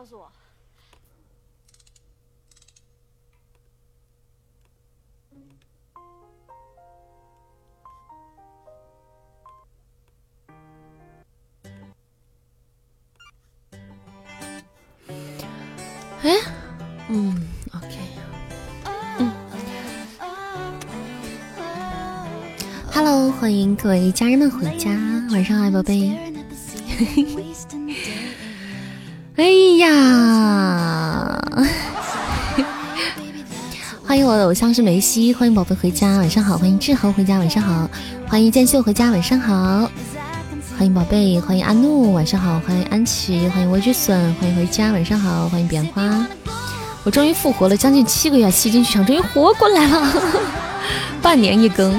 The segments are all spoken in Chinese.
告诉我。哎，嗯，OK，嗯，Hello，欢迎各位家人们回家，晚上好，宝贝。哎呀，欢迎我的偶像是梅西，欢迎宝贝回家，晚上好，欢迎志豪回家，晚上好，欢迎剑秀回家，晚上好。欢迎宝贝，欢迎阿怒，晚上好，欢迎安琪，欢迎微之笋，欢迎回家，晚上好，欢迎彼岸花，我终于复活了，将近七个月，吸金剧场终于活过来了，半年一更，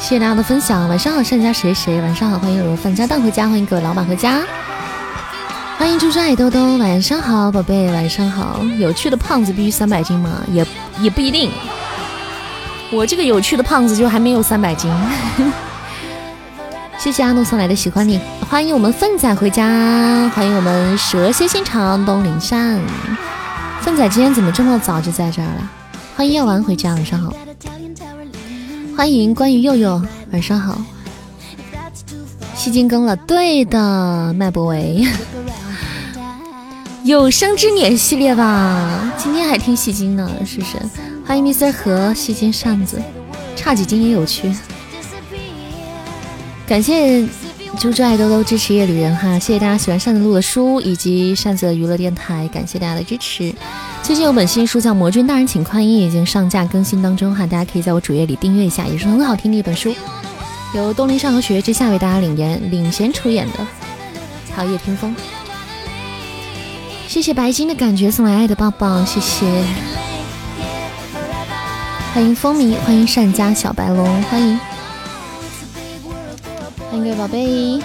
谢谢大家的分享，晚上好，善家谁谁，晚上好，欢迎我范家蛋回家，欢迎各位老板回家，猪猪爱兜兜，晚上好，宝贝，晚上好，有趣的胖子必须三百斤吗？也也不一定，我这个有趣的胖子就还没有三百斤。谢谢阿诺送来的喜欢你，欢迎我们粪仔回家，欢迎我们蛇蝎心肠东林善。粪仔今天怎么这么早就在这儿了？欢迎药丸回家，晚上好。欢迎关于佑佑，晚上好。吸金更了，对的，麦博维。有生之年系列吧，今天还听戏精呢，是不是？欢迎 Mr 和戏精扇子，差几斤也有趣。感谢猪猪爱兜兜支持夜旅人哈，谢谢大家喜欢扇子录的书以及扇子的娱乐电台，感谢大家的支持。最近有本新书叫《魔君大人请宽衣》，已经上架更新当中哈，大家可以在我主页里订阅一下，也是很好听的一本书，由东林上和雪月之下为大家领言领衔出演的，还有叶听风。谢谢白金的感觉送来爱的抱抱，谢谢。欢迎风靡，欢迎善家小白龙，欢迎。欢迎各位宝贝。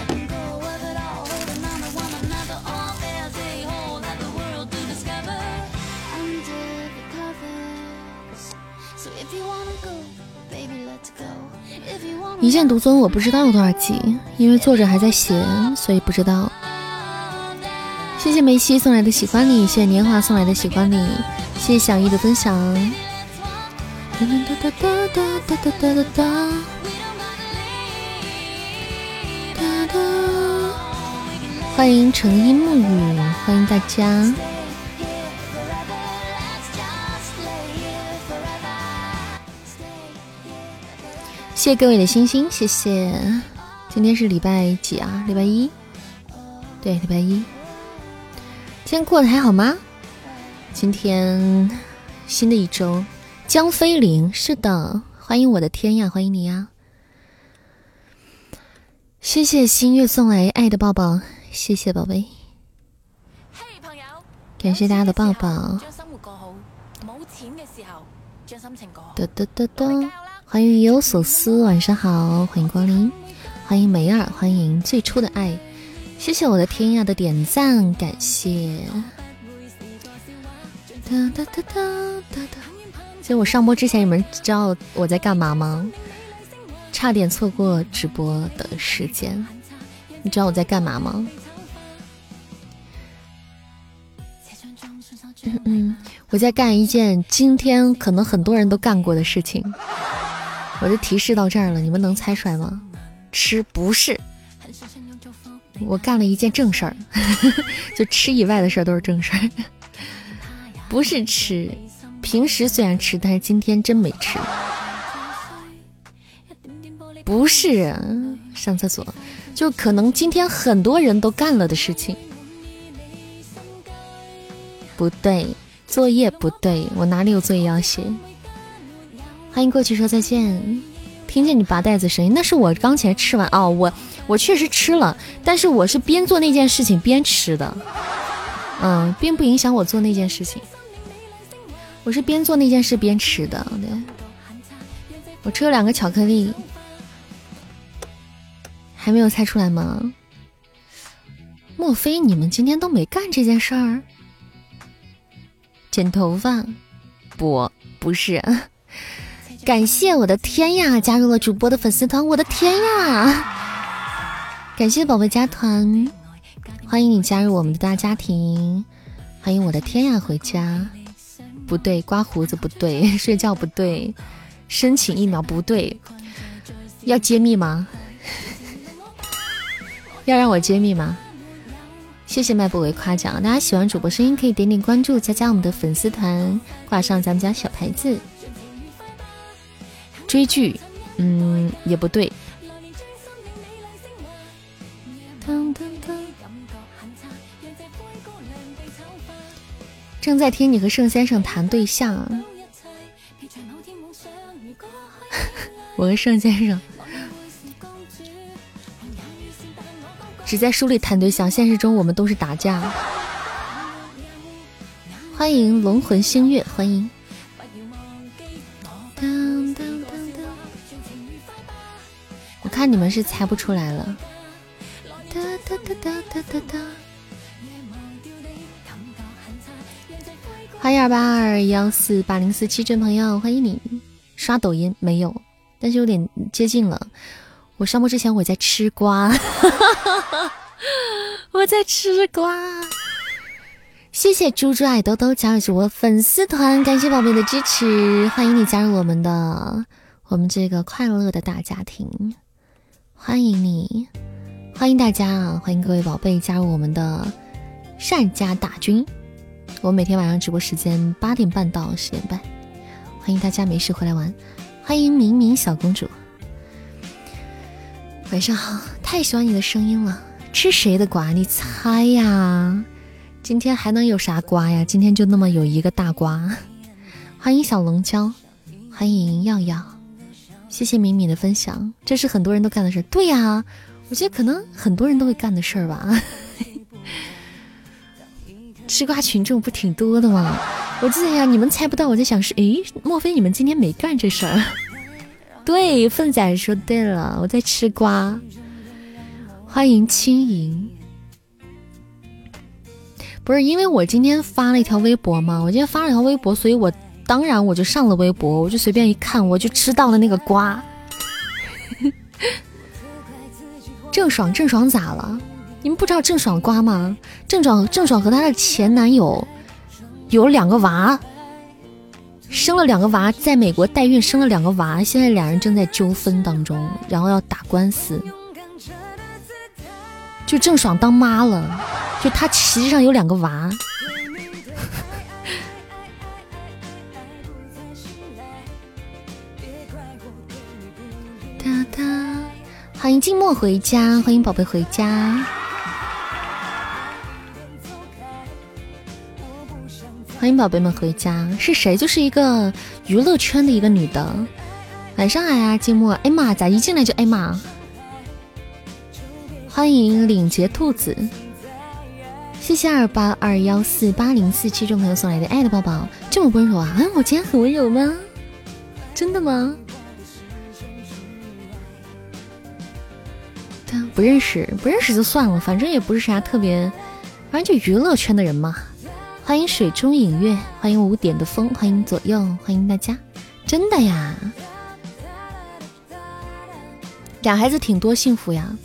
一剑独尊我不知道有多少集，因为作者还在写，所以不知道。谢谢梅西送来的喜欢你，谢谢年华送来的喜欢你，谢谢小易的分享。哒哒哒哒哒哒哒哒哒哒。欢迎成荫沐雨，欢迎大家。谢谢各位的星星，谢谢。今天是礼拜几啊？礼拜一。对，礼拜一。今天过得还好吗？今天新的一周，江飞林，是的，欢迎我的天呀，欢迎你呀！谢谢新月送来爱的抱抱。谢谢宝贝，感谢大家的抱抱。哒哒哒哒，欢迎意有所思，晚上好，欢迎光临，欢迎梅儿，欢迎最初的爱，谢谢我的天涯的点赞，感谢。哒哒哒哒哒哒。其实我上播之前，你们知道我在干嘛吗？差点错过直播的时间，你知道我在干嘛吗？嗯嗯，我在干一件今天可能很多人都干过的事情。我就提示到这儿了，你们能猜出来吗？吃不是，我干了一件正事儿，就吃以外的事儿都是正事儿，不是吃。平时虽然吃，但是今天真没吃。不是上厕所，就可能今天很多人都干了的事情。不对，作业不对，我哪里有作业要写？欢迎过去说再见。听见你拔袋子声音，那是我刚才吃完哦。我我确实吃了，但是我是边做那件事情边吃的，嗯，并不影响我做那件事情。我是边做那件事边吃的，对。我吃了两个巧克力，还没有猜出来吗？莫非你们今天都没干这件事儿？剪头发，不，不是。感谢我的天呀，加入了主播的粉丝团，我的天呀！感谢宝贝加团，欢迎你加入我们的大家庭。欢迎我的天呀回家，不对，刮胡子不对，睡觉不对，申请疫苗不对，要揭秘吗？要让我揭秘吗？谢谢麦不为夸奖，大家喜欢主播声音可以点点关注，加加我们的粉丝团，挂上咱们家小牌子。追剧，嗯，也不对。正在听你和盛先生谈对象，我和盛先生只在书里谈对象，现实中我们都是打架。欢迎龙魂星月，欢迎。看你们是猜不出来了。欢迎二八二幺四八零四七这朋友，欢迎你。刷抖音没有，但是有点接近了。我上播之前我在吃瓜，我在吃瓜。谢谢猪猪爱兜兜加入主播粉丝团，感谢宝贝的支持，欢迎你加入我们的我们这个快乐的大家庭，欢迎你，欢迎大家啊，欢迎各位宝贝加入我们的善家大军。我每天晚上直播时间八点半到十点半，欢迎大家没事回来玩。欢迎明明小公主，晚上好，太喜欢你的声音了。吃谁的瓜？你猜呀？今天还能有啥瓜呀？今天就那么有一个大瓜。欢迎小龙娇，欢迎耀耀，谢谢敏敏的分享。这是很多人都干的事儿对呀，我觉得可能很多人都会干的事儿吧。吃瓜群众不挺多的吗？我记得呀，你们猜不到，我在想是，诶，莫非你们今天没干这事儿？对，凤仔说对了，我在吃瓜。欢迎轻盈，不是因为我今天发了一条微博吗？我今天发了一条微博，所以我当然我就上了微博，我就随便一看，我就吃到了那个瓜。郑爽，郑爽咋了？你们不知道郑爽瓜吗？郑爽郑爽和她的前男友有两个娃，生了两个娃，在美国代孕生了两个娃，现在两人正在纠纷当中，然后要打官司。就郑爽当妈了，就她实际上有两个娃。哒哒，欢迎静默回家，欢迎宝贝回家。欢迎宝贝们回家，是谁？就是一个娱乐圈的一个女的。晚上好呀，静默。哎妈，咋一进来就哎妈？欢迎领结兔子，谢谢二八二幺四八零四七众朋友送来的爱的抱抱，这么温柔啊？嗯，我今天很温柔吗？真的吗？不认识，不认识就算了，反正也不是啥特别，反正就娱乐圈的人嘛。欢迎水中影月，欢迎五点的风，欢迎左右，欢迎大家，真的呀，俩孩子挺多幸福呀，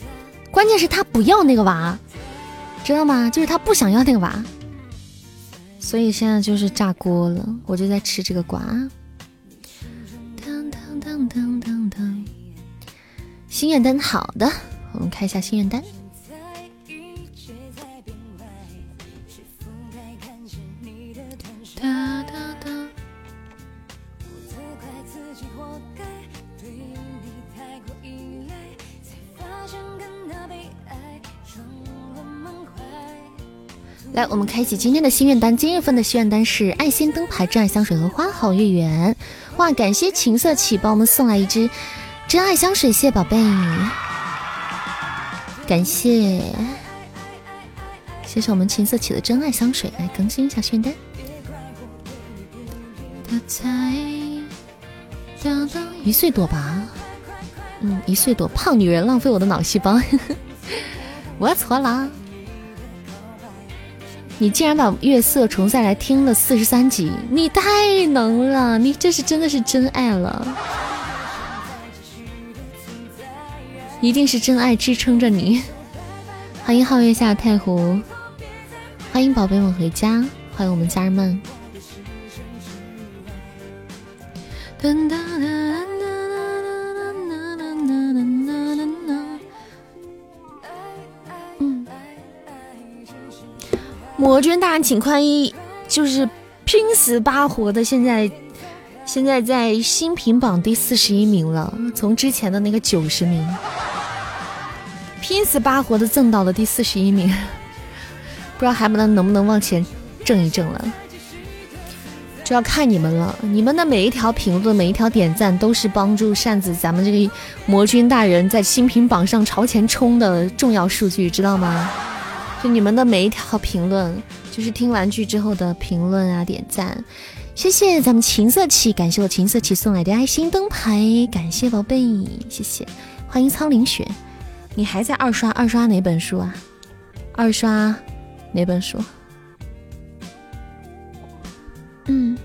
关键是他不要那个娃，知道吗？就是他不想要那个娃，所以现在就是炸锅了，我就在吃这个瓜。当当当当当当，心愿单好的，我们看一下心愿单。来，我们开启今天的心愿单。今日份的心愿单是爱心灯牌、真爱香水和花好月圆。哇，感谢情色起帮我们送来一支真爱香水，谢谢宝贝，感谢，谢谢我们情色起的真爱香水，来更新一下心愿单。一岁多吧，嗯，一岁多，胖女人浪费我的脑细胞，我错了。你竟然把月色重再来听了四十三集，你太能了！你这是真的是真爱了，一定是真爱支撑着你。欢迎皓月下太湖，欢迎宝贝们回家，欢迎我们家人们。魔君大人请宽衣，就是拼死扒活的，现在现在在新品榜第四十一名了，从之前的那个九十名，拼死巴活的挣到了第四十一名，不知道还不能能不能往前挣一挣了，就要看你们了。你们的每一条评论、每一条点赞，都是帮助扇子咱们这个魔君大人在新品榜上朝前冲的重要数据，知道吗？就你们的每一条评论，就是听完剧之后的评论啊，点赞，谢谢咱们琴瑟起，感谢我琴瑟起送来的爱心灯牌，感谢宝贝，谢谢，欢迎苍林雪，你还在二刷二刷哪本书啊？二刷哪本书？嗯，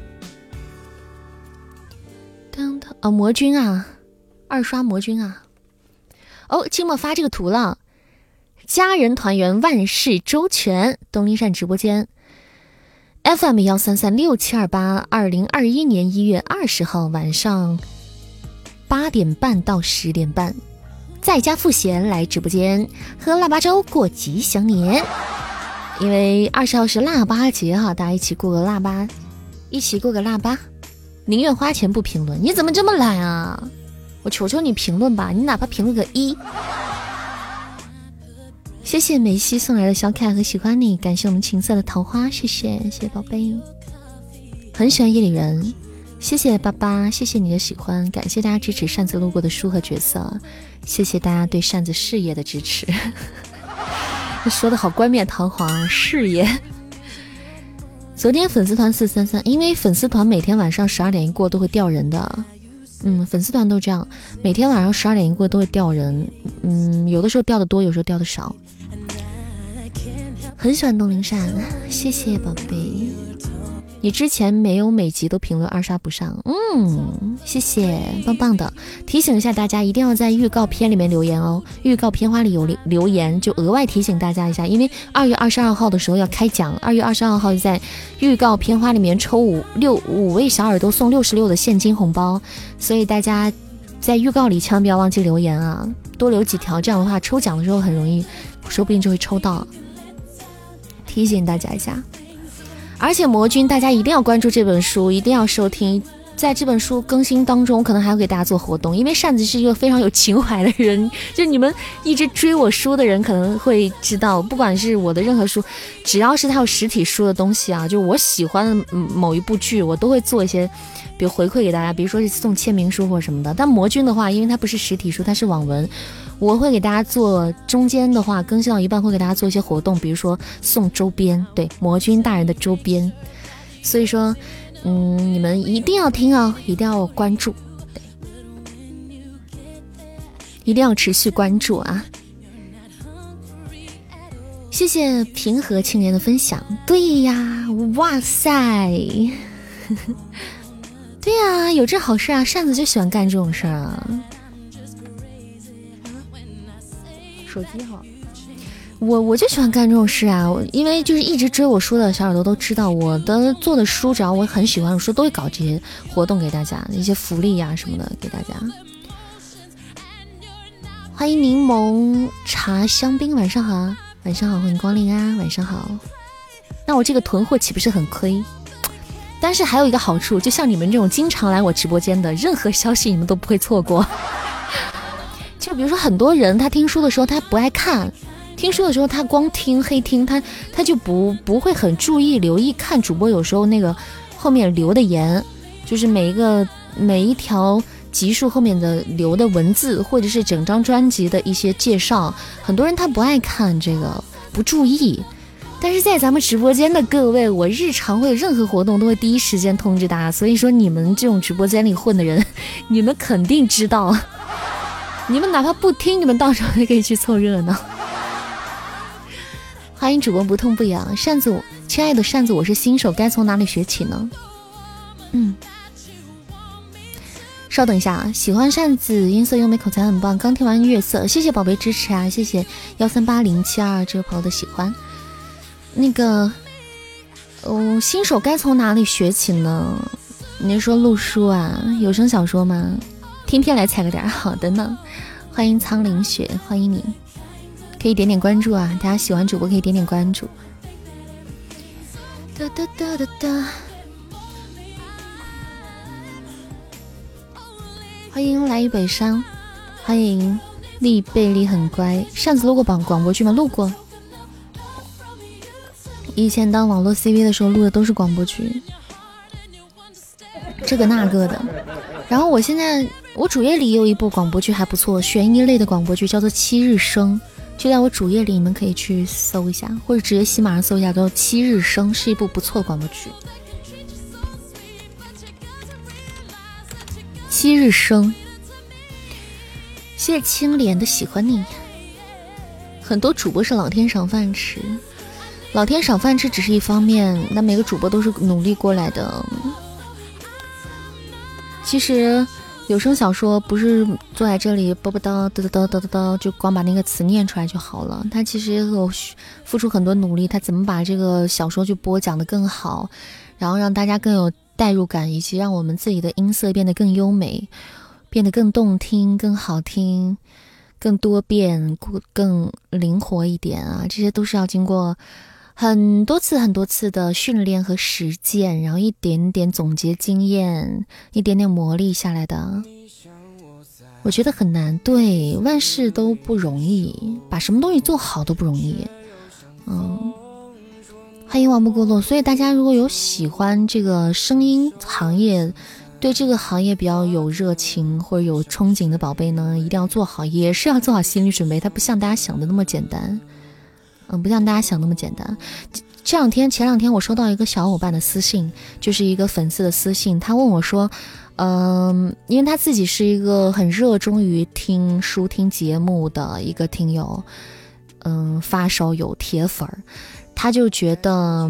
当当哦，魔君啊，二刷魔君啊，哦，静默发这个图了。家人团圆，万事周全。东林善直播间，FM 幺三三六七二八，二零二一年一月二十号晚上八点半到十点半，在家赋闲来直播间喝腊八粥过吉祥年。因为二十号是腊八节哈，大家一起过个腊八，一起过个腊八。宁愿花钱不评论，你怎么这么懒啊？我求求你评论吧，你哪怕评论个一。谢谢梅西送来的小可爱和喜欢你，感谢我们情色的桃花，谢谢谢谢宝贝，很喜欢夜里人，谢谢爸爸，谢谢你的喜欢，感谢大家支持扇子路过的书和角色，谢谢大家对扇子事业的支持，说的好冠冕堂皇，事业。昨天粉丝团四三三，因为粉丝团每天晚上十二点一过都会掉人的。嗯，粉丝团都这样，每天晚上十二点一过都会掉人。嗯，有的时候掉的多，有时候掉的少。很喜欢东林善，谢谢宝贝。你之前没有每集都评论二刷不上，嗯，谢谢，棒棒的。提醒一下大家，一定要在预告片里面留言哦。预告片花里有留留言，就额外提醒大家一下，因为二月二十二号的时候要开奖，二月二十二号在预告片花里面抽五六五位小耳朵送六十六的现金红包，所以大家在预告里千万不要忘记留言啊，多留几条，这样的话抽奖的时候很容易，说不定就会抽到。提醒大家一下。而且魔君，大家一定要关注这本书，一定要收听。在这本书更新当中，可能还要给大家做活动，因为扇子是一个非常有情怀的人。就你们一直追我书的人，可能会知道，不管是我的任何书，只要是他有实体书的东西啊，就我喜欢的某一部剧，我都会做一些，比如回馈给大家，比如说是送签名书或什么的。但魔君的话，因为它不是实体书，它是网文。我会给大家做中间的话更新到一半，会给大家做一些活动，比如说送周边，对魔君大人的周边。所以说，嗯，你们一定要听哦，一定要关注，一定要持续关注啊！谢谢平和青年的分享。对呀，哇塞，对呀，有这好事啊！扇子就喜欢干这种事儿啊。手机哈，我我就喜欢干这种事啊！因为就是一直追我书的小耳朵都知道，我的做的书，只要我很喜欢的书，都会搞这些活动给大家，一些福利呀什么的给大家。欢迎柠檬茶香槟，晚上好，晚上好，欢迎光临啊，晚上好。那我这个囤货岂不是很亏？但是还有一个好处，就像你们这种经常来我直播间的，任何消息你们都不会错过。就比如说，很多人他听书的时候他不爱看，听书的时候他光听黑听，他他就不不会很注意留意看主播有时候那个后面留的言，就是每一个每一条集数后面的留的文字，或者是整张专辑的一些介绍，很多人他不爱看这个，不注意。但是在咱们直播间的各位，我日常会有任何活动都会第一时间通知大家，所以说你们这种直播间里混的人，你们肯定知道。你们哪怕不听，你们到时候也可以去凑热闹。欢迎主播不痛不痒，扇子，亲爱的扇子，我是新手，该从哪里学起呢？嗯，稍等一下啊，喜欢扇子，音色优美，口才很棒。刚听完月色，谢谢宝贝支持啊，谢谢幺三八零七二这位朋友的喜欢。那个，嗯，新手该从哪里学起呢？你是说录书啊，有声小说吗？天天来踩个点，好的呢。欢迎苍林雪，欢迎你，可以点点关注啊！大家喜欢主播可以点点关注。哒哒哒哒哒。欢迎来于北山，欢迎丽贝丽很乖。上次录过广广播剧吗？录过。以前当网络 CV 的时候录的都是广播剧，这个那个的。然后我现在我主页里有一部广播剧还不错，悬疑类的广播剧叫做《七日生》，就在我主页里，你们可以去搜一下，或者直接喜马上搜一下，叫《七日生》，是一部不错广播剧。七日生，谢谢青莲的喜欢你。很多主播是老天赏饭吃。老天赏饭吃只是一方面，那每个主播都是努力过来的。其实有声小说不是坐在这里啵啵叨叨叨叨叨叨，就光把那个词念出来就好了。他其实有付出很多努力，他怎么把这个小说去播讲的更好，然后让大家更有代入感，以及让我们自己的音色变得更优美，变得更动听、更好听、更多变、更灵活一点啊！这些都是要经过。很多次、很多次的训练和实践，然后一点点总结经验，一点点磨砺下来的。我觉得很难，对，万事都不容易，把什么东西做好都不容易。嗯，欢迎王不过落。所以大家如果有喜欢这个声音行业，对这个行业比较有热情或者有憧憬的宝贝呢，一定要做好，也是要做好心理准备。它不像大家想的那么简单。嗯，不像大家想那么简单。这两天，前两天我收到一个小伙伴的私信，就是一个粉丝的私信，他问我说：“嗯，因为他自己是一个很热衷于听书、听节目的一个听友，嗯，发烧友、铁粉儿，他就觉得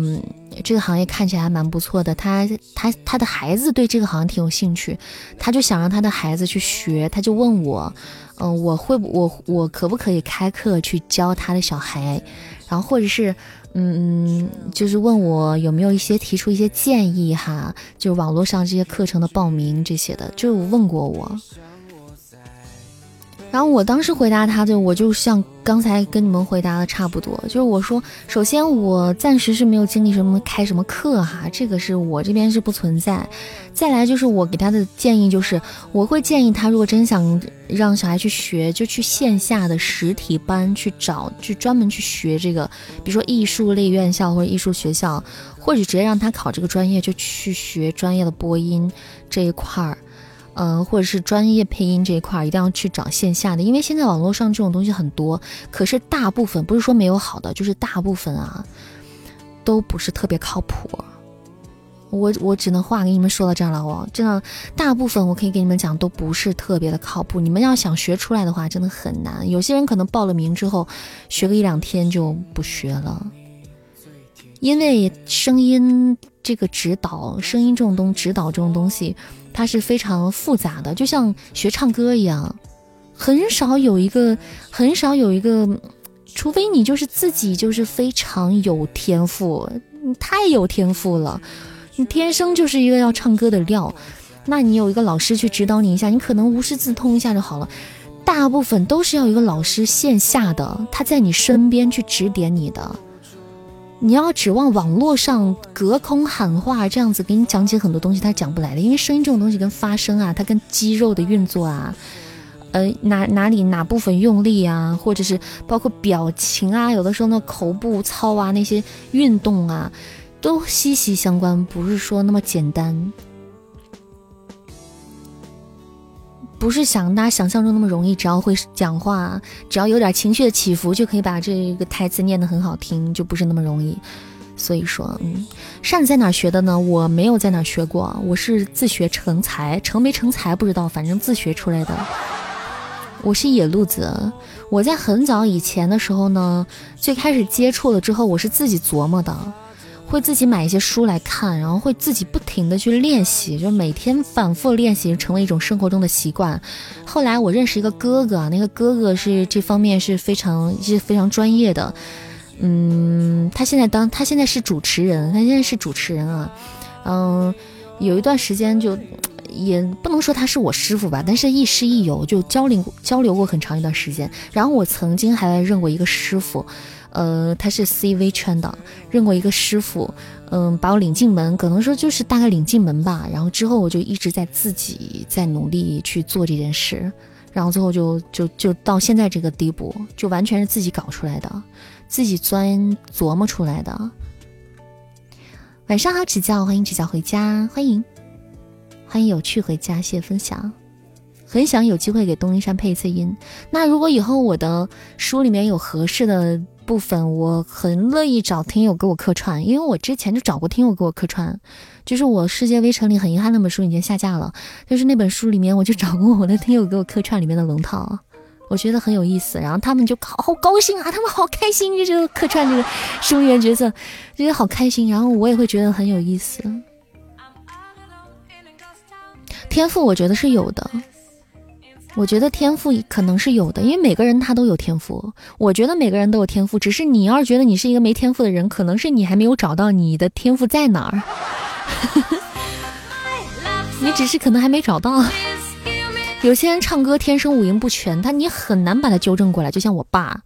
这个行业看起来还蛮不错的。他他他的孩子对这个行业挺有兴趣，他就想让他的孩子去学，他就问我。”嗯，我会我我可不可以开课去教他的小孩，然后或者是嗯，就是问我有没有一些提出一些建议哈，就是网络上这些课程的报名这些的，就问过我。然后我当时回答他的，我就像刚才跟你们回答的差不多，就是我说，首先我暂时是没有经历什么开什么课哈，这个是我这边是不存在。再来就是我给他的建议就是，我会建议他，如果真想让小孩去学，就去线下的实体班去找，去专门去学这个，比如说艺术类院校或者艺术学校，或者直接让他考这个专业，就去学专业的播音这一块儿。嗯，或者是专业配音这一块儿，一定要去找线下的，因为现在网络上这种东西很多，可是大部分不是说没有好的，就是大部分啊，都不是特别靠谱。我我只能话给你们说到这儿了哦，真的，大部分我可以给你们讲都不是特别的靠谱。你们要想学出来的话，真的很难。有些人可能报了名之后，学个一两天就不学了，因为声音这个指导，声音这种东指导这种东西。它是非常复杂的，就像学唱歌一样，很少有一个，很少有一个，除非你就是自己就是非常有天赋，你太有天赋了，你天生就是一个要唱歌的料，那你有一个老师去指导你一下，你可能无师自通一下就好了。大部分都是要一个老师线下的，他在你身边去指点你的。你要指望网络上隔空喊话这样子给你讲解很多东西，他讲不来的，因为声音这种东西跟发声啊，它跟肌肉的运作啊，呃哪哪里哪部分用力啊，或者是包括表情啊，有的时候那口部操啊那些运动啊，都息息相关，不是说那么简单。不是想大家想象中那么容易，只要会讲话，只要有点情绪的起伏，就可以把这个台词念得很好听，就不是那么容易。所以说，嗯，扇子在哪学的呢？我没有在哪学过，我是自学成才，成没成才不知道，反正自学出来的。我是野路子，我在很早以前的时候呢，最开始接触了之后，我是自己琢磨的。会自己买一些书来看，然后会自己不停的去练习，就每天反复练习，成为一种生活中的习惯。后来我认识一个哥哥，那个哥哥是这方面是非常是非常专业的，嗯，他现在当他现在是主持人，他现在是主持人啊，嗯，有一段时间就也不能说他是我师傅吧，但是亦师亦友，就交流交流过很长一段时间。然后我曾经还认过一个师傅，呃，他是 CV 圈的，认过一个师傅，嗯，把我领进门，可能说就是大概领进门吧。然后之后我就一直在自己在努力去做这件事，然后最后就就就到现在这个地步，就完全是自己搞出来的。自己钻琢磨出来的。晚上好，指教，欢迎指教回家，欢迎，欢迎有趣回家，谢谢分享。很想有机会给东一山配一次音。那如果以后我的书里面有合适的部分，我很乐意找听友给我客串，因为我之前就找过听友给我客串，就是我世界微尘里很遗憾那本书已经下架了，就是那本书里面我就找过我的听友给我客串里面的龙套。我觉得很有意思，然后他们就好好高兴啊，他们好开心，就这个客串这个声援角色，觉得好开心，然后我也会觉得很有意思。天赋我觉得是有的，我觉得天赋可能是有的，因为每个人他都有天赋，我觉得每个人都有天赋，只是你要是觉得你是一个没天赋的人，可能是你还没有找到你的天赋在哪儿，你只是可能还没找到。有些人唱歌天生五音不全，他你很难把他纠正过来。就像我爸，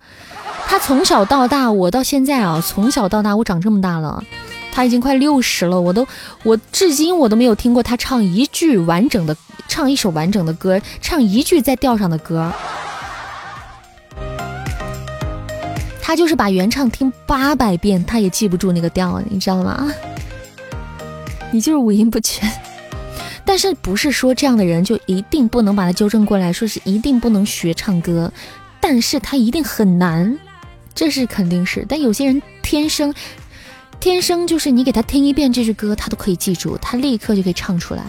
他从小到大，我到现在啊，从小到大我长这么大了，他已经快六十了，我都我至今我都没有听过他唱一句完整的，唱一首完整的歌，唱一句在调上的歌。他就是把原唱听八百遍，他也记不住那个调，你知道吗？你就是五音不全。但是不是说这样的人就一定不能把他纠正过来，说是一定不能学唱歌，但是他一定很难，这是肯定是。但有些人天生，天生就是你给他听一遍这句歌，他都可以记住，他立刻就可以唱出来，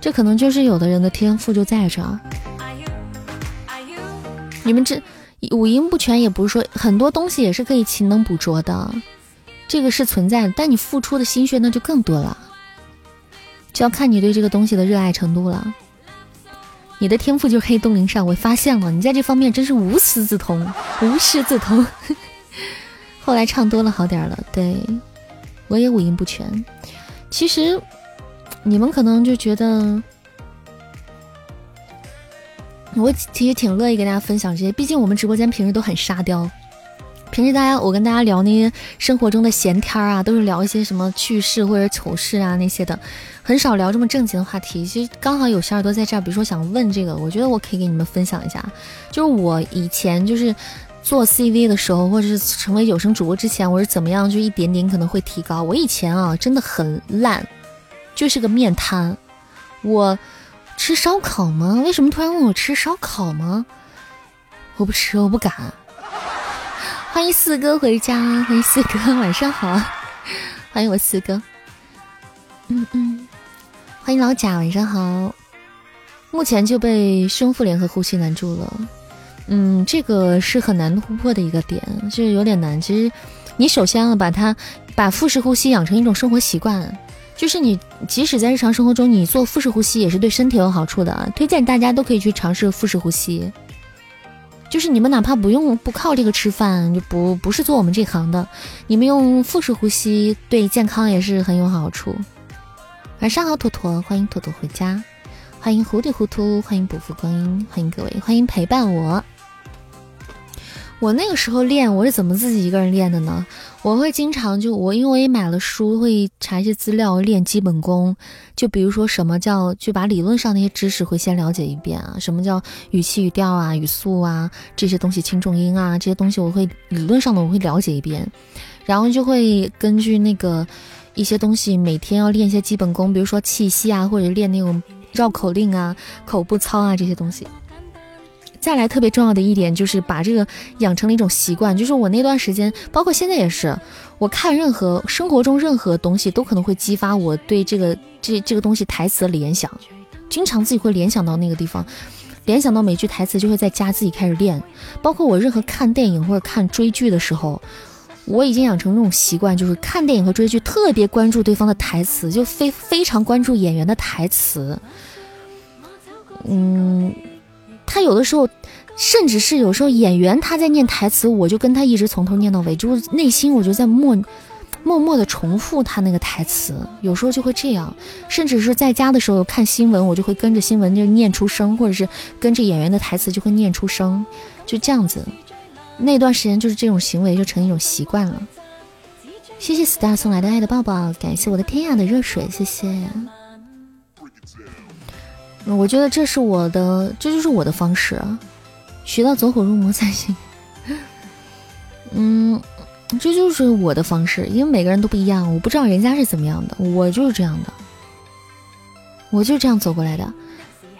这可能就是有的人的天赋就在这儿。你们这五音不全也不是说很多东西也是可以勤能补拙的，这个是存在的，但你付出的心血那就更多了。就要看你对这个东西的热爱程度了。你的天赋就是黑洞灵上，我发现了，你在这方面真是无师自通，无师自通。后来唱多了好点了，对我也五音不全。其实你们可能就觉得，我其实挺乐意跟大家分享这些，毕竟我们直播间平时都很沙雕。平时大家我跟大家聊那些生活中的闲天儿啊，都是聊一些什么趣事或者糗事啊那些的，很少聊这么正经的话题。其实刚好有小耳朵在这儿，比如说想问这个，我觉得我可以给你们分享一下。就是我以前就是做 CV 的时候，或者是成为有声主播之前，我是怎么样，就一点点可能会提高。我以前啊真的很烂，就是个面瘫。我吃烧烤吗？为什么突然问我吃烧烤吗？我不吃，我不敢。欢迎四哥回家，欢迎四哥，晚上好，欢迎我四哥，嗯嗯，欢迎老贾，晚上好。目前就被胸腹联合呼吸难住了，嗯，这个是很难突破的一个点，就是有点难。其实你首先要把它把腹式呼吸养成一种生活习惯，就是你即使在日常生活中你做腹式呼吸也是对身体有好处的，推荐大家都可以去尝试腹式呼吸。就是你们哪怕不用不靠这个吃饭，就不不是做我们这行的，你们用腹式呼吸对健康也是很有好处。晚上好，坨坨，欢迎坨坨回家，欢迎糊里糊涂，欢迎不负光阴，欢迎各位，欢迎陪伴我。我那个时候练，我是怎么自己一个人练的呢？我会经常就我，因为我也买了书，会查一些资料练基本功。就比如说什么叫，就把理论上那些知识会先了解一遍啊。什么叫语气、语调啊、语速啊这些东西，轻重音啊这些东西，我会理论上的我会了解一遍，然后就会根据那个一些东西，每天要练一些基本功，比如说气息啊，或者练那种绕口令啊、口部操啊这些东西。再来特别重要的一点就是把这个养成了一种习惯，就是我那段时间，包括现在也是，我看任何生活中任何东西都可能会激发我对这个这这个东西台词的联想，经常自己会联想到那个地方，联想到每句台词就会在家自己开始练。包括我任何看电影或者看追剧的时候，我已经养成这种习惯，就是看电影和追剧特别关注对方的台词，就非非常关注演员的台词，嗯。他有的时候，甚至是有时候演员他在念台词，我就跟他一直从头念到尾，就是内心我就在默默默的重复他那个台词，有时候就会这样。甚至是在家的时候看新闻，我就会跟着新闻就念出声，或者是跟着演员的台词就会念出声，就这样子。那段时间就是这种行为就成一种习惯了。谢谢 star 送来的爱的抱抱，感谢我的天涯的热水，谢谢。我觉得这是我的，这就是我的方式。学到走火入魔才行。嗯，这就是我的方式，因为每个人都不一样，我不知道人家是怎么样的，我就是这样的，我就这样走过来的。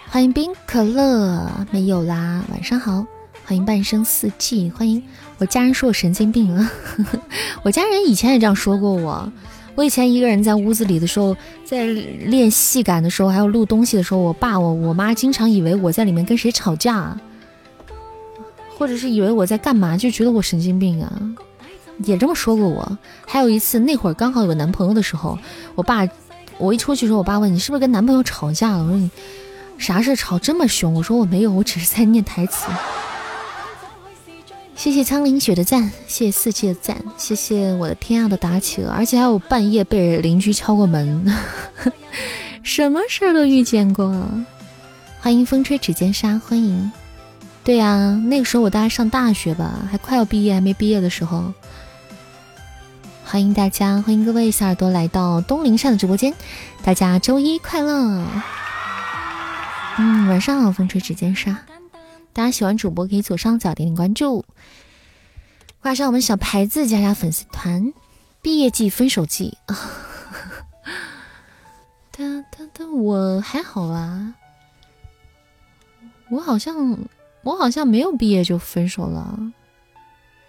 欢迎冰可乐，没有啦，晚上好。欢迎半生四季，欢迎我家人说我神经病啊，我家人以前也这样说过我。我以前一个人在屋子里的时候，在练戏感的时候，还有录东西的时候，我爸我我妈经常以为我在里面跟谁吵架。或者是以为我在干嘛，就觉得我神经病啊，也这么说过我。还有一次，那会儿刚好有个男朋友的时候，我爸，我一出去的时候，我爸问你是不是跟男朋友吵架了？我说你啥事吵这么凶？我说我没有，我只是在念台词。谢谢苍灵雪的赞，谢谢四季的赞，谢谢我的天啊的打企鹅，而且还有半夜被邻居敲过门，什么事儿都遇见过。欢迎风吹指尖沙，欢迎。对呀，那个时候我大概上大学吧，还快要毕业，还没毕业的时候。欢迎大家，欢迎各位小耳朵来到东林善的直播间，大家周一快乐。嗯，晚上好，风吹指尖沙。大家喜欢主播可以左上角点点关注，挂上我们小牌子，加加粉丝团。毕业季、分手季啊，哒哒哒，我还好啦，我好像。我好像没有毕业就分手了，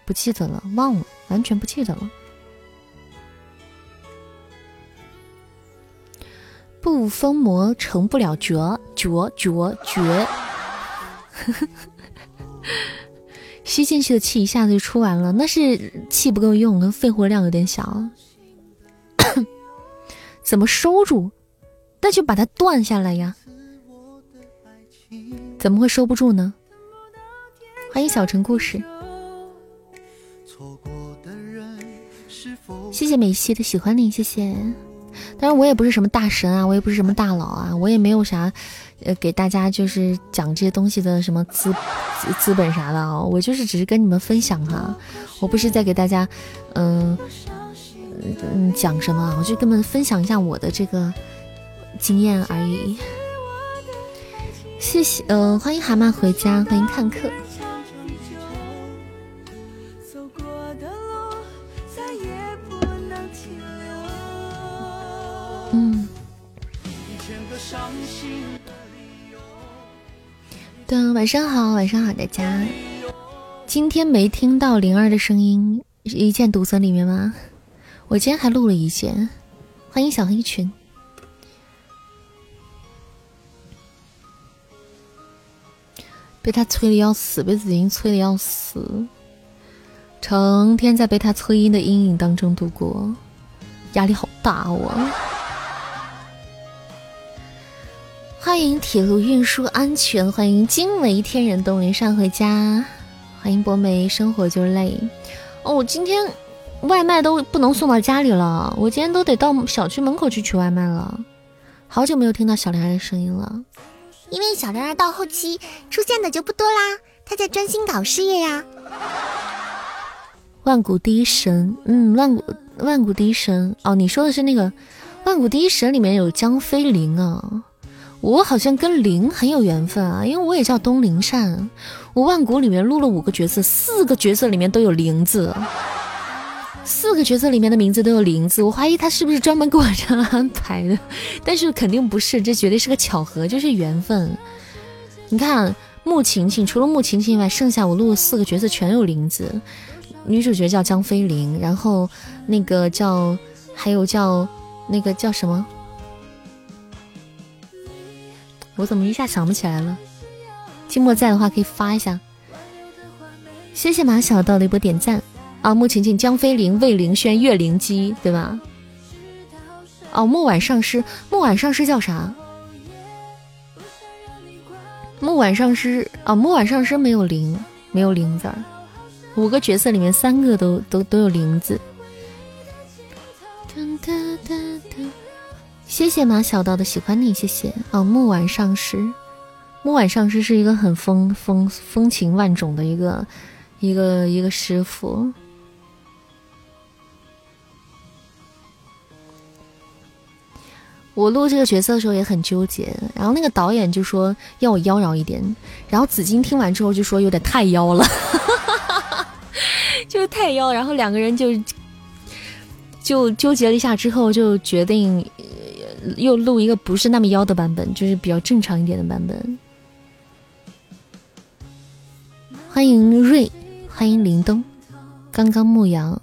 不记得了，忘了，完全不记得了。不疯魔成不了绝绝绝绝，吸进去的气一下子就出完了，那是气不够用，跟肺活量有点小。怎么收住？那就把它断下来呀！怎么会收不住呢？欢迎小城故事，谢谢美西的喜欢你，谢谢。当然我也不是什么大神啊，我也不是什么大佬啊，我也没有啥呃给大家就是讲这些东西的什么资资本啥的啊，我就是只是跟你们分享哈，我不是在给大家嗯嗯讲什么，我就跟你们分享一下我的这个经验而已。谢谢，嗯，欢迎蛤蟆回家，欢迎看客。嗯。晚上好，晚上好，大家。今天没听到灵儿的声音，一件独尊里面吗？我今天还录了一件。欢迎小黑群。被他催的要死，被子音催的要死，成天在被他催音的阴影当中度过，压力好大我。欢迎铁路运输安全，欢迎惊为天人东林上回家，欢迎博美生活就累哦。我今天外卖都不能送到家里了，我今天都得到小区门口去取外卖了。好久没有听到小莲儿的声音了，因为小莲儿到后期出现的就不多啦，她在专心搞事业呀。万古第一神，嗯，万古万古第一神哦，你说的是那个万古第一神里面有江飞林啊。我好像跟灵很有缘分啊，因为我也叫东灵善。我万古里面录了五个角色，四个角色里面都有灵字，四个角色里面的名字都有灵字。我怀疑他是不是专门给我这样安排的，但是肯定不是，这绝对是个巧合，就是缘分。你看穆晴晴，除了穆晴晴以外，剩下我录的四个角色全有灵字。女主角叫江飞灵，然后那个叫，还有叫那个叫什么？我怎么一下想不起来了？寂寞在的话可以发一下。谢谢马小道的一波点赞啊！穆晴晴、江飞林、魏凌轩、岳灵姬，对吧？哦，木晚上师，木晚上师叫啥？木晚上师啊，木晚上师没有灵，没有灵字儿。五个角色里面三个都都都有灵字。谢谢马小道的喜欢你，谢谢哦。木婉上师，木婉上师是一个很风风风情万种的一个一个一个师傅。我录这个角色的时候也很纠结，然后那个导演就说要我妖娆一点，然后紫金听完之后就说有点太妖了，就是太妖，然后两个人就就纠结了一下之后，就决定又录一个不是那么妖的版本，就是比较正常一点的版本。欢迎瑞，欢迎林东，刚刚牧羊。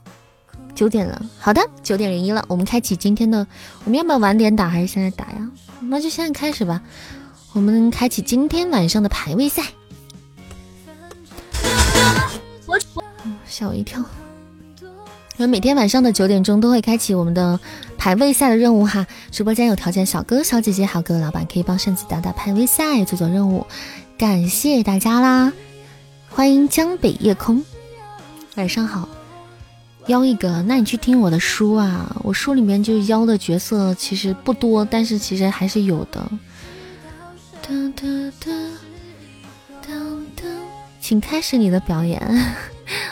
九点了，好的，九点零一了，我们开启今天的，我们要不要晚点打还是现在打呀？那就现在开始吧，我们开启今天晚上的排位赛。我吓我一跳，我们每天晚上的九点钟都会开启我们的排位赛的任务哈。直播间有条件小哥小姐姐还有各位老板可以帮扇子打打排位赛，做做任务，感谢大家啦！欢迎江北夜空，晚上好。邀一个，那你去听我的书啊！我书里面就邀的角色其实不多，但是其实还是有的。请开始你的表演，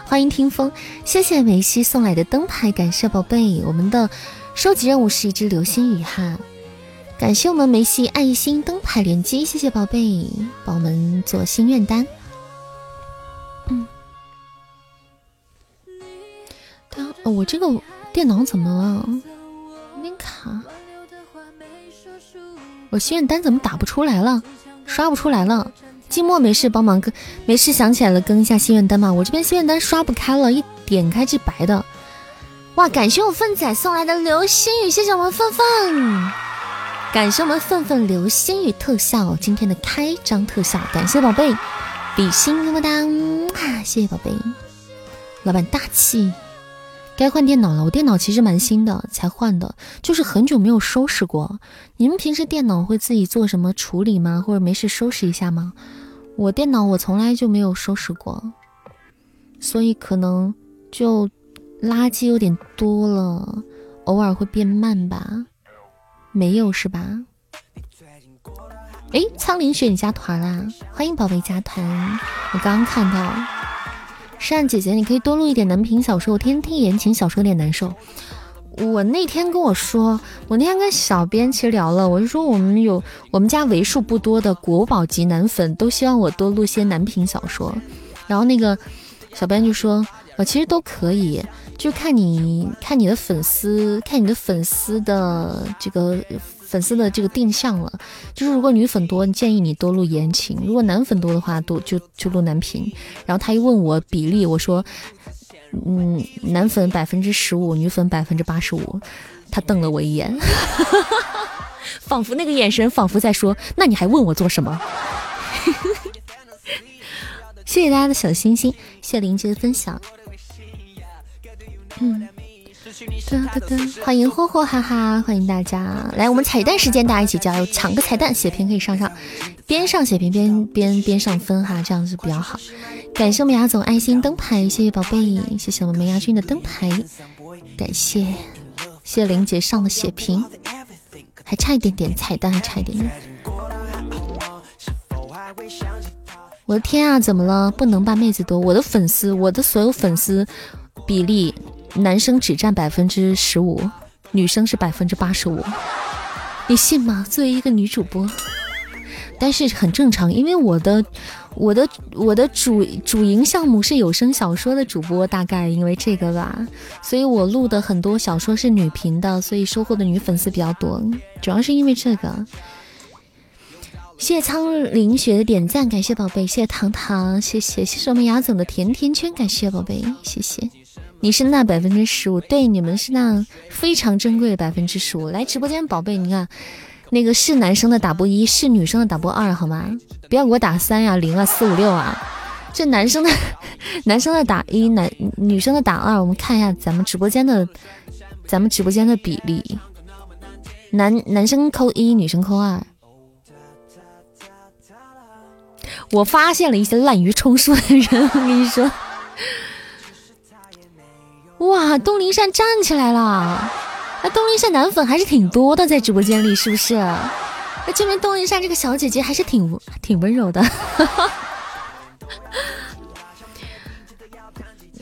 欢迎听风，谢谢梅西送来的灯牌，感谢宝贝。我们的收集任务是一只流星雨哈，感谢我们梅西爱心灯牌连击，谢谢宝贝，帮我们做心愿单。嗯。他我这个电脑怎么了？有点卡。我心愿单怎么打不出来了？刷不出来了。寂寞没事，帮忙更，没事想起来了更一下心愿单嘛。我这边心愿单刷不开了，一点开就白的。哇，感谢我粪仔送来的流星雨，谢谢我们粪粪，感谢我们粪粪流星雨特效，今天的开张特效，感谢宝贝，比心么么哒，谢谢宝贝，老板大气。该换电脑了，我电脑其实蛮新的，才换的，就是很久没有收拾过。你们平时电脑会自己做什么处理吗？或者没事收拾一下吗？我电脑我从来就没有收拾过，所以可能就垃圾有点多了，偶尔会变慢吧。没有是吧？哎，苍林雪你加团啦，欢迎宝贝加团，我刚刚看到。善姐姐，你可以多录一点男频小说，我天天听言情小说有点难受。我那天跟我说，我那天跟小编其实聊了，我就说我们有我们家为数不多的国宝级男粉，都希望我多录些男频小说。然后那个小编就说，呃，其实都可以，就看你看你的粉丝，看你的粉丝的这个。粉丝的这个定向了，就是如果女粉多，建议你多录言情；如果男粉多的话，多就就录男频。然后他一问我比例，我说，嗯，男粉百分之十五，女粉百分之八十五。他瞪了我一眼，仿佛那个眼神仿佛在说：“那你还问我做什么？” 谢谢大家的小心心，谢谢林杰的分享。嗯。欢迎霍霍哈哈，欢迎大家来我们彩蛋时间，大家一起加油抢个彩蛋，血瓶可以上上，边上血瓶边边边上分哈，这样子比较好。感谢我们雅总爱心灯牌，谢谢宝贝，谢谢我们梅亚君的灯牌，感谢谢谢林姐上的血瓶，还差一点点彩蛋，还差一点点。我的天啊，怎么了？不能把妹子多，我的粉丝，我的所有粉丝比例。男生只占百分之十五，女生是百分之八十五，你信吗？作为一个女主播，但是很正常，因为我的我的我的主主营项目是有声小说的主播，大概因为这个吧，所以我录的很多小说是女频的，所以收获的女粉丝比较多，主要是因为这个。谢谢苍林雪的点赞，感谢宝贝，谢谢糖糖，谢谢谢谢我们雅总的甜甜圈，感谢宝贝，谢谢。你是那百分之十五，对，你们是那非常珍贵的百分之十五。来直播间，宝贝，你看，那个是男生的打波一，是女生的打波二，好吗？不要给我打三呀、零啊、四五六啊。这男生的，男生的打一，男女生的打二。我们看一下咱们直播间的，咱们直播间的比例，男男生扣一，女生扣二。我发现了一些滥竽充数的人，我跟你说。哇，东林善站起来了！那东林善男粉还是挺多的，在直播间里是不是？那证明东林善这个小姐姐还是挺挺温柔的。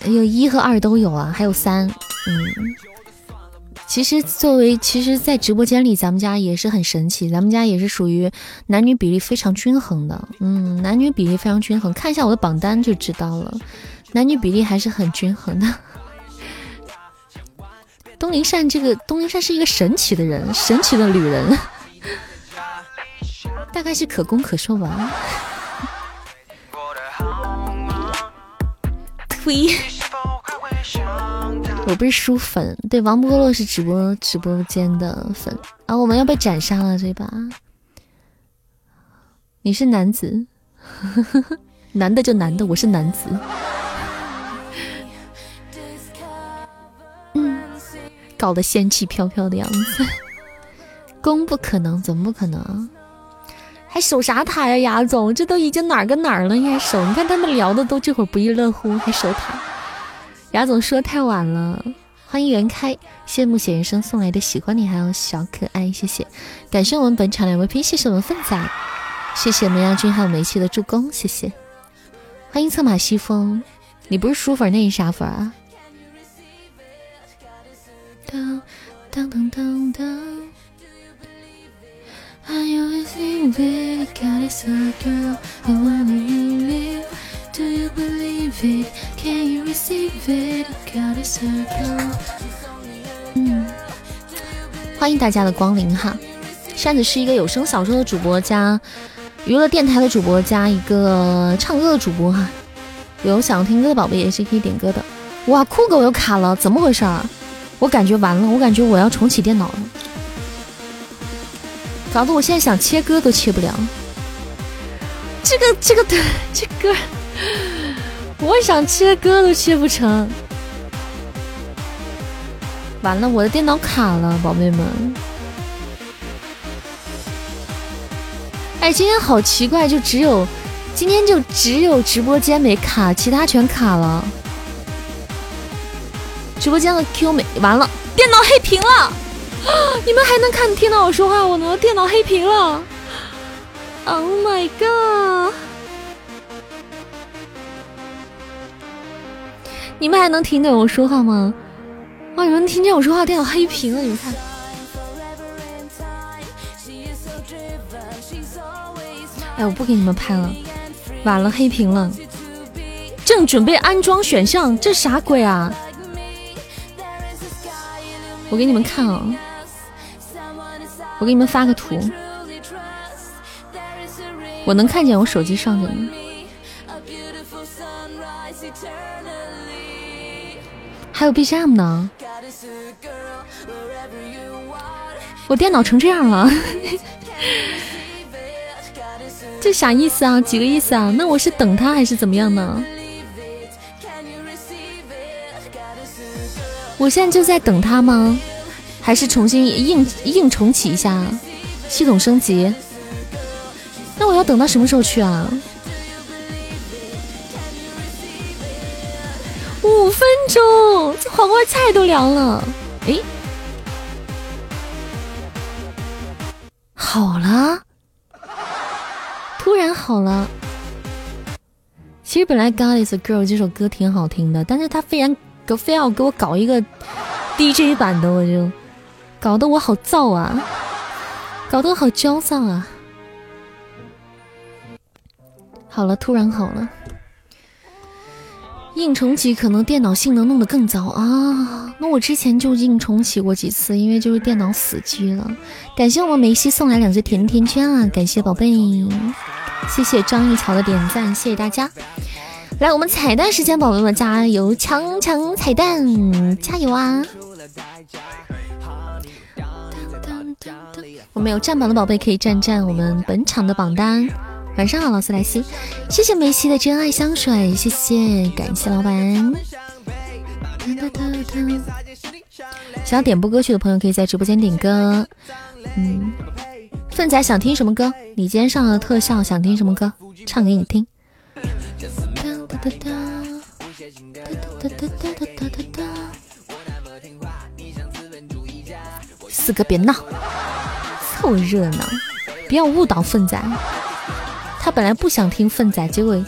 有一和二都有啊，还有三。嗯，其实作为其实，在直播间里，咱们家也是很神奇，咱们家也是属于男女比例非常均衡的。嗯，男女比例非常均衡，看一下我的榜单就知道了，男女比例还是很均衡的。东林善这个东林善是一个神奇的人，神奇的旅人，大概是可攻可受吧。呸！我不是书粉，对，王波洛是直播直播间的粉啊。我们要被斩杀了这把，你是男子，男的就男的，我是男子。搞得仙气飘飘的样子，攻不可能，怎么不可能？还守啥塔呀，雅总？这都已经哪儿跟哪儿了，你还守？你看他们聊的都这会儿不亦乐乎，还守塔？雅总说太晚了。欢迎袁开，羡慕写人生送来的喜欢你，还有小可爱，谢谢。感谢我们本场两位 P，谢谢我们奋仔，谢谢梅亚军还有梅西的助攻，谢谢。欢迎策马西风，你不是书粉，那是啥粉啊？当当当当当。嗯，欢迎大家的光临哈。扇子是一个有声小说的主播加娱乐电台的主播加一个唱歌的主播哈。有想听歌的宝贝也是可以点歌的。哇，酷狗又卡了，怎么回事儿？我感觉完了，我感觉我要重启电脑了，搞得我现在想切歌都切不了。这个这个的 这歌，我想切歌都切不成。完了，我的电脑卡了，宝贝们。哎，今天好奇怪，就只有今天就只有直播间没卡，其他全卡了。直播间的 Q 没完了，电脑黑屏了，你们还能看听到我说话我呢？电脑黑屏了，Oh my god！你们还能听见我说话吗？哇，你们听见我说话，电脑黑屏了，你们看。哎，我不给你们拍了，完了，黑屏了。正准备安装选项，这啥鬼啊？我给你们看啊，我给你们发个图，我能看见我手机上的呢，还有 BGM 呢，我电脑成这样了，这啥意思啊？几个意思啊？那我是等他还是怎么样呢？我现在就在等他吗？还是重新硬硬重启一下系统升级？那我要等到什么时候去啊？五分钟，这黄瓜菜都凉了。哎，好了，突然好了。其实本来《God Is a Girl》这首歌挺好听的，但是他非然。都非要给我搞一个 DJ 版的，我就搞得我好燥啊，搞得我好焦躁啊。好了，突然好了，硬重启可能电脑性能弄得更糟啊。那我之前就硬重启过几次，因为就是电脑死机了。感谢我们梅西送来两只甜甜圈啊，感谢宝贝，谢谢张一桥的点赞，谢谢大家。来，我们彩蛋时间，宝贝们加油，抢抢彩蛋，加油啊！我们有占榜的宝贝可以占占我们本场的榜单。晚上好，老斯莱西，谢谢梅西的真爱香水，谢谢，感谢老板。想要点播歌曲的朋友，可以在直播间点歌。嗯，粪仔想听什么歌？你今天上了特效，想听什么歌？唱给你听。哒哒哒。哒哒哒哒哒哒四哥别闹，凑热闹，不要误导粪仔。他本来不想听粪仔，结果。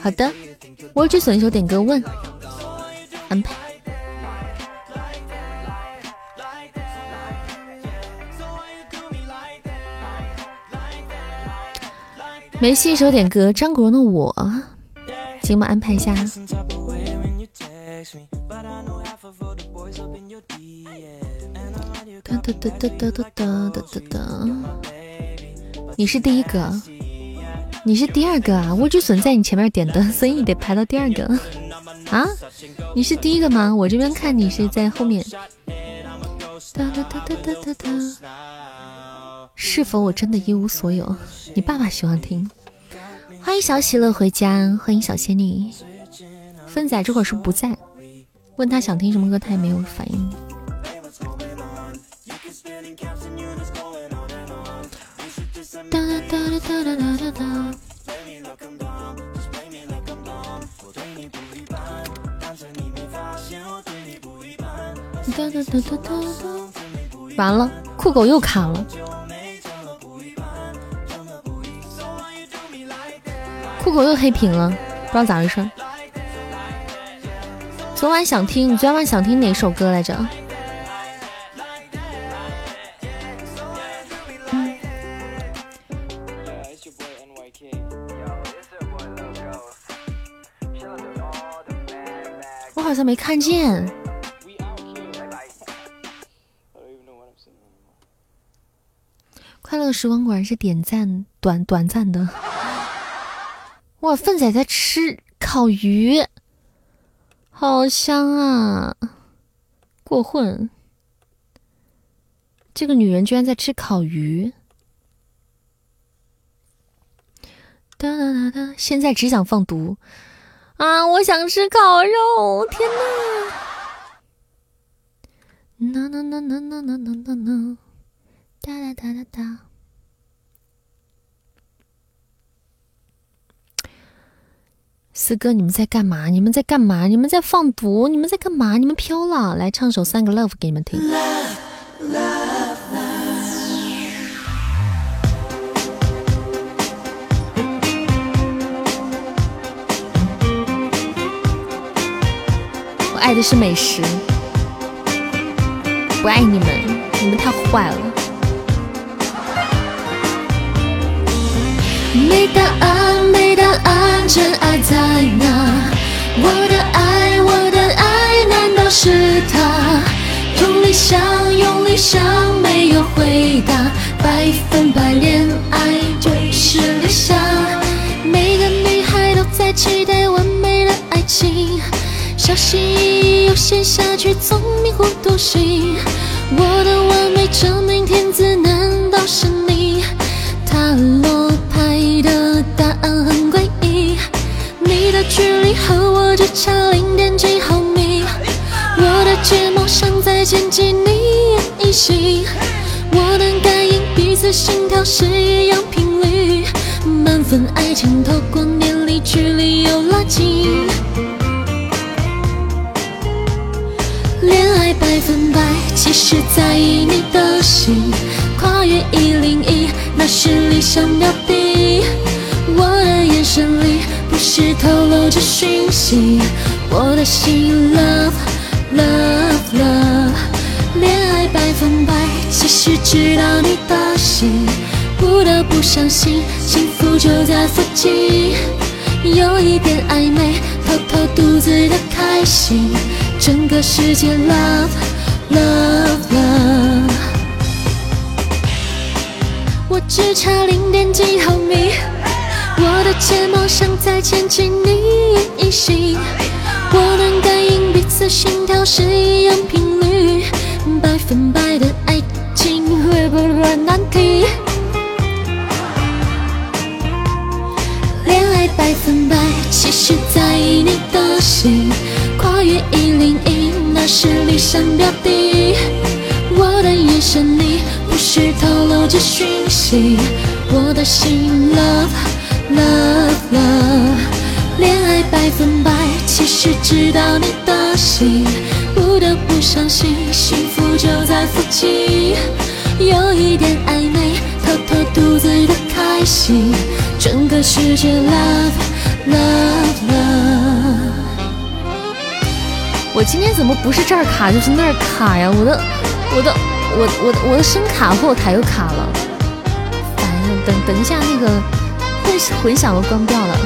好的，我去选一首点歌问，安排。梅西一首点歌，张国荣的我，节目安排一下。哒哒哒哒哒哒哒哒哒，你是第一个，你是第二个啊！我只存在你前面点的，所以你得排到第二个啊！你是第一个吗？我这边看你是在后面。哒哒哒哒哒哒哒，是否我真的一无所有？你爸爸喜欢听。欢迎小喜乐回家，欢迎小仙女。芬仔这会儿是不在，问他想听什么歌，他也没有反应。哒哒。哒哒。完了，酷狗又卡了。酷狗又黑屏了，不知道咋回事。昨晚想听，你昨晚想听哪首歌来着？我好像没看见。快乐时光果然是点赞短短暂的。哇，粪仔在吃烤鱼，好香啊！过混，这个女人居然在吃烤鱼。哒哒哒哒，现在只想放毒啊！我想吃烤肉，天呐！呐呐呐呐呐呐呐呐，哒哒哒哒哒。四哥，你们在干嘛？你们在干嘛？你们在放毒？你们在干嘛？你们飘了？来唱首《三个 Love》给你们听。我爱的是美食，不爱你们，你们太坏了。没答案，没答案，真爱在哪？我的爱，我的爱，难道是他？用力想，用力想，没有回答。百分百恋爱就是理想，每个女孩都在期待完美的爱情，小心翼翼又陷下去，聪明糊涂心。我的完美证明天资，难道是你？塔罗爱的答案很诡异，你的距离和我只差零点几毫米，我的睫毛像在牵起你眼一行，我能感应彼此心跳是一样频率，满分爱情透过年龄距离又拉近，恋爱百分百，其实在意你的心，跨越一零一。那是理想标地，我的眼神里不时透露着讯息。我的心，love love love，恋爱百分百，其实知道你的心，不得不相信幸福就在附近。有一点暧昧，偷偷独自的开心，整个世界 love love love。我只差零点几毫米，我的睫毛像在牵起你隐形，我能感应彼此心跳是一样频率，百分百的爱情会不会难题？恋爱百分百，其实在意你的心，跨越一零一，那是理想标的眼。神里，不需透露着讯息。我的心，love love love，恋爱百分百，其实知道你的心，不得不相信，幸福就在附近。有一点暧昧，偷偷独自的开心，整个世界 love love love。我今天怎么不是这儿卡就是那儿卡呀？我的我的我我我的声卡后台又卡了，烦呀！等等一下，那个混混响都关掉了。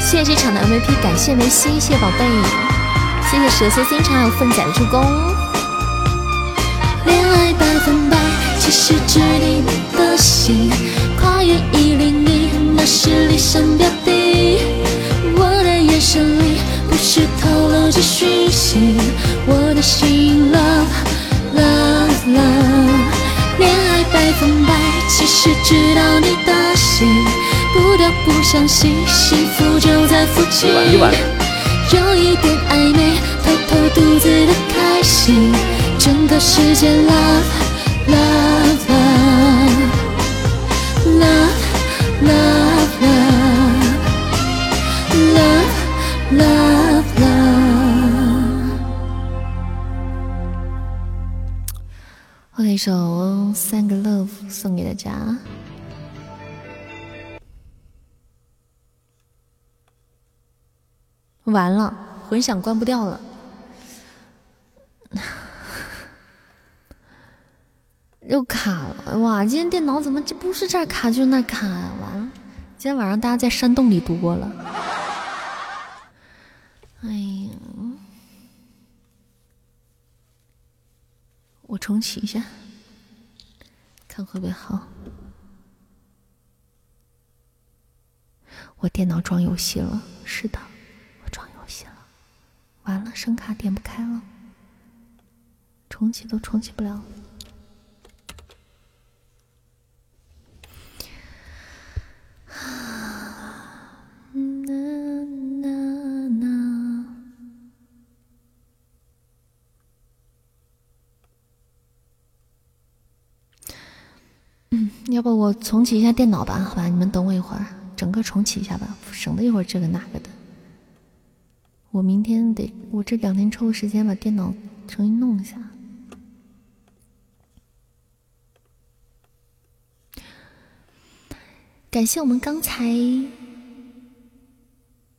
谢谢这场的 MVP，感谢梅西，谢谢宝贝，谢谢蛇蝎心肠还有粪仔的助攻。恋爱百分百，其实只你的心，跨越一厘米，那是理想标的。我的眼神里。是透露着讯息，我的心 love love love，恋爱百分百，其实知道你的心，不得不相信，幸福就在附近。有一点暧昧，偷偷独自的开心，整个世界 love love love love love 一首《三个 Love》送给大家。完了，混响关不掉了，又卡了！哇，今天电脑怎么这不是这儿卡就是那卡啊？完了，今天晚上大家在山洞里度过了。哎呀！我重启一下，看会不会好。我电脑装游戏了，是的，我装游戏了。完了，声卡点不开了，重启都重启不了。啊要不我重启一下电脑吧？好吧，你们等我一会儿，整个重启一下吧，省得一会儿这个那个的。我明天得，我这两天抽个时间把电脑重新弄一下。感谢我们刚才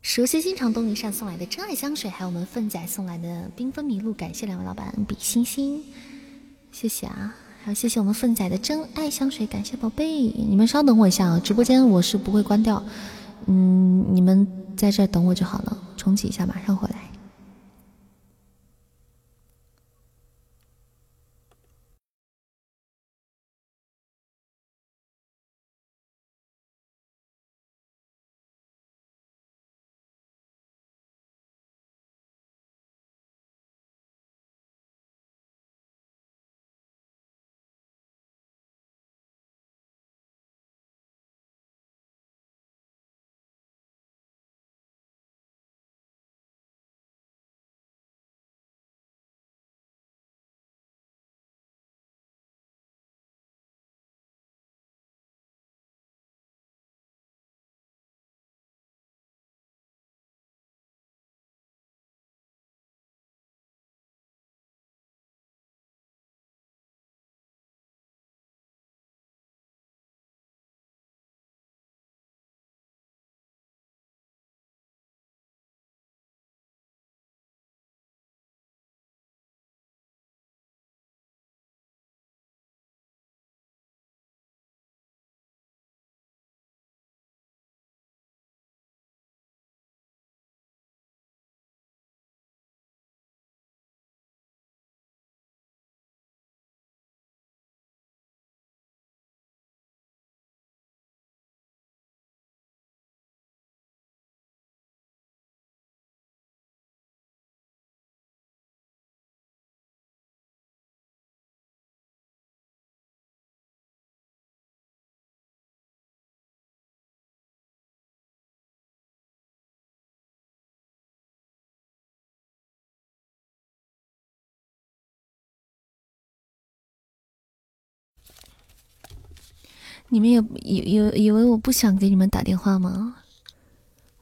蛇蝎心肠东尼善送来的真爱香水，还有我们粪仔送来的缤纷麋鹿，感谢两位老板比心心，谢谢啊。谢谢我们粪仔的真爱香水，感谢宝贝，你们稍等我一下啊，直播间我是不会关掉，嗯，你们在这等我就好了，重启一下，马上回来。你们也以以以为我不想给你们打电话吗？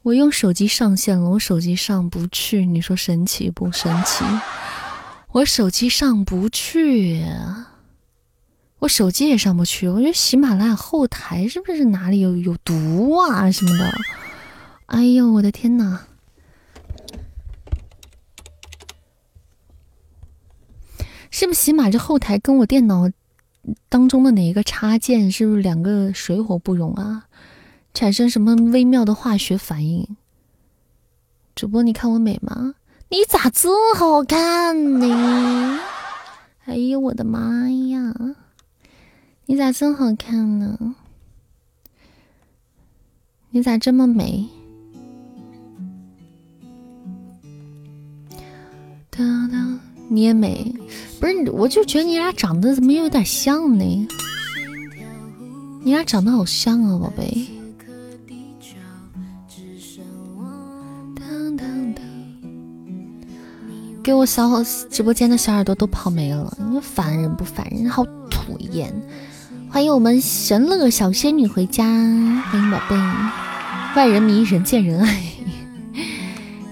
我用手机上线了，我手机上不去，你说神奇不神奇？我手机上不去，我手机也上不去。我觉得喜马拉雅后台是不是哪里有有毒啊什么的？哎呦，我的天哪！是不是喜马这后台跟我电脑当中的哪一个插件是不是两个水火不容啊？产生什么微妙的化学反应？主播，你看我美吗？你咋这么好看呢？哎呦我的妈呀！你咋这么好看呢？你咋这么美？哒哒，你也美，不是？我就觉得你俩长得怎么有点像呢？你俩长得好像啊，宝贝。给我小直播间的小耳朵都跑没了，你烦人不烦人？好讨厌！欢迎我们神乐小仙女回家，欢迎宝贝。外人迷，人见人爱，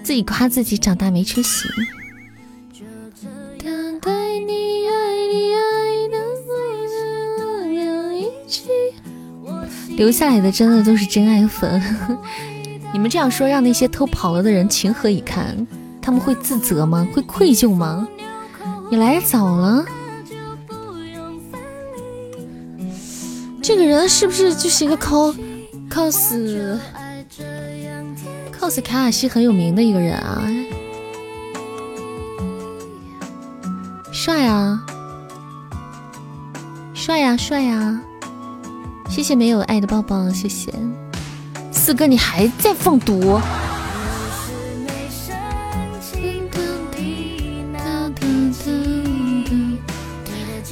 自己夸自己长大没出息。留下来的真的都是真爱粉，你们这样说，让那些偷跑了的人情何以堪？他们会自责吗？会愧疚吗？你来的早了，这个人是不是就是一个 cos cos cos 卡卡西很有名的一个人啊？帅啊，帅呀，帅呀！谢谢没有爱的抱抱，谢谢四哥，你还在放毒？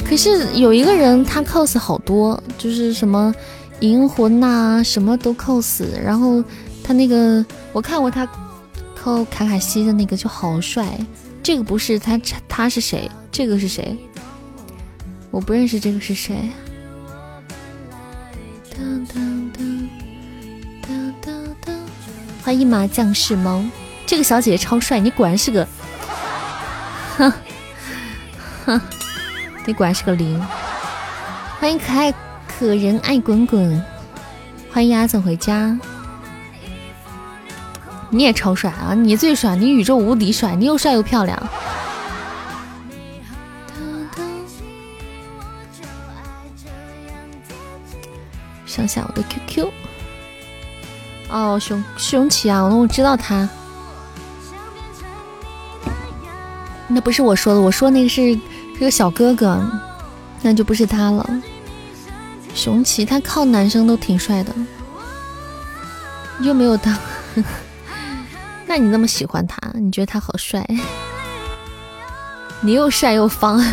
可是有一个人，他 cos 好多，就是什么银魂呐，什么都 cos。然后他那个，我看过他 cos 卡卡西的那个，就好帅。这个不是他，他是谁？这个是谁？我不认识这个是谁。欢迎麻将是猫，这个小姐姐超帅，你果然是个，哼哼。你果然是个零，欢迎可爱可人爱滚滚，欢迎阿总回家。你也超帅啊！你最帅，你宇宙无敌帅，你又帅又漂亮。想想我的 QQ，哦，熊熊奇啊，我知道他，那不是我说的，我说那个是。是个小哥哥，那就不是他了。熊奇他靠男生都挺帅的，又没有当。那你那么喜欢他，你觉得他好帅？你又帅又方。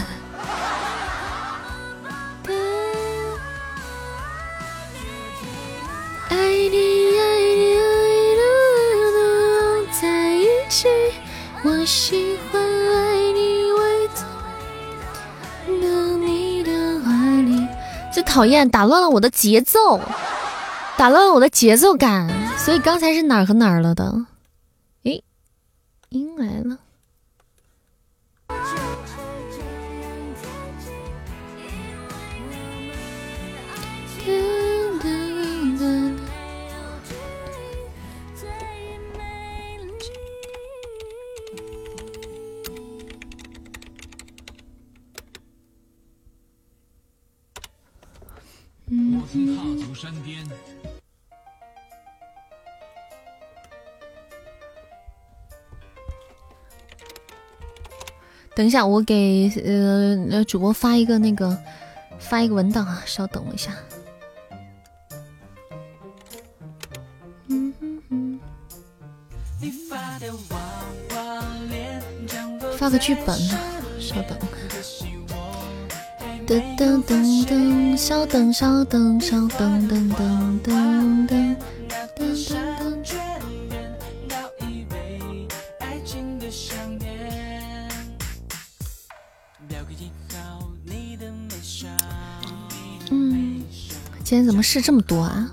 最讨厌，打乱了我的节奏，打乱了我的节奏感，所以刚才是哪儿和哪儿了的？诶，音来了。山巅。等一下，我给呃主播发一个那个发一个文档啊，稍等我一下。发个剧本，稍等。噔噔噔噔，稍等稍等稍等噔噔噔噔。今天怎么事这么多啊？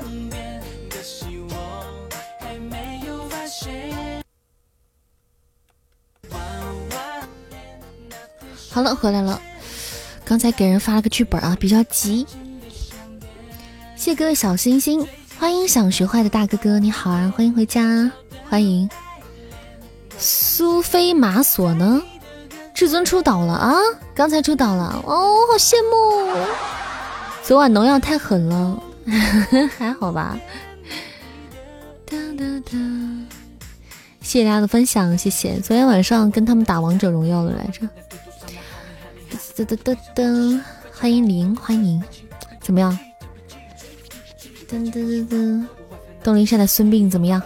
好了，回来了。刚才给人发了个剧本啊，比较急。谢各位小星星，欢迎想学坏的大哥哥，你好啊，欢迎回家，欢迎。苏菲玛索呢？至尊出岛了啊！刚才出岛了哦，好羡慕。昨晚农药太狠了，还好吧？哒哒哒！谢谢大家的分享，谢谢。昨天晚上跟他们打王者荣耀了来着。噔噔噔噔，欢迎林，欢迎，怎么样？噔噔噔噔，东林山的孙膑怎么样？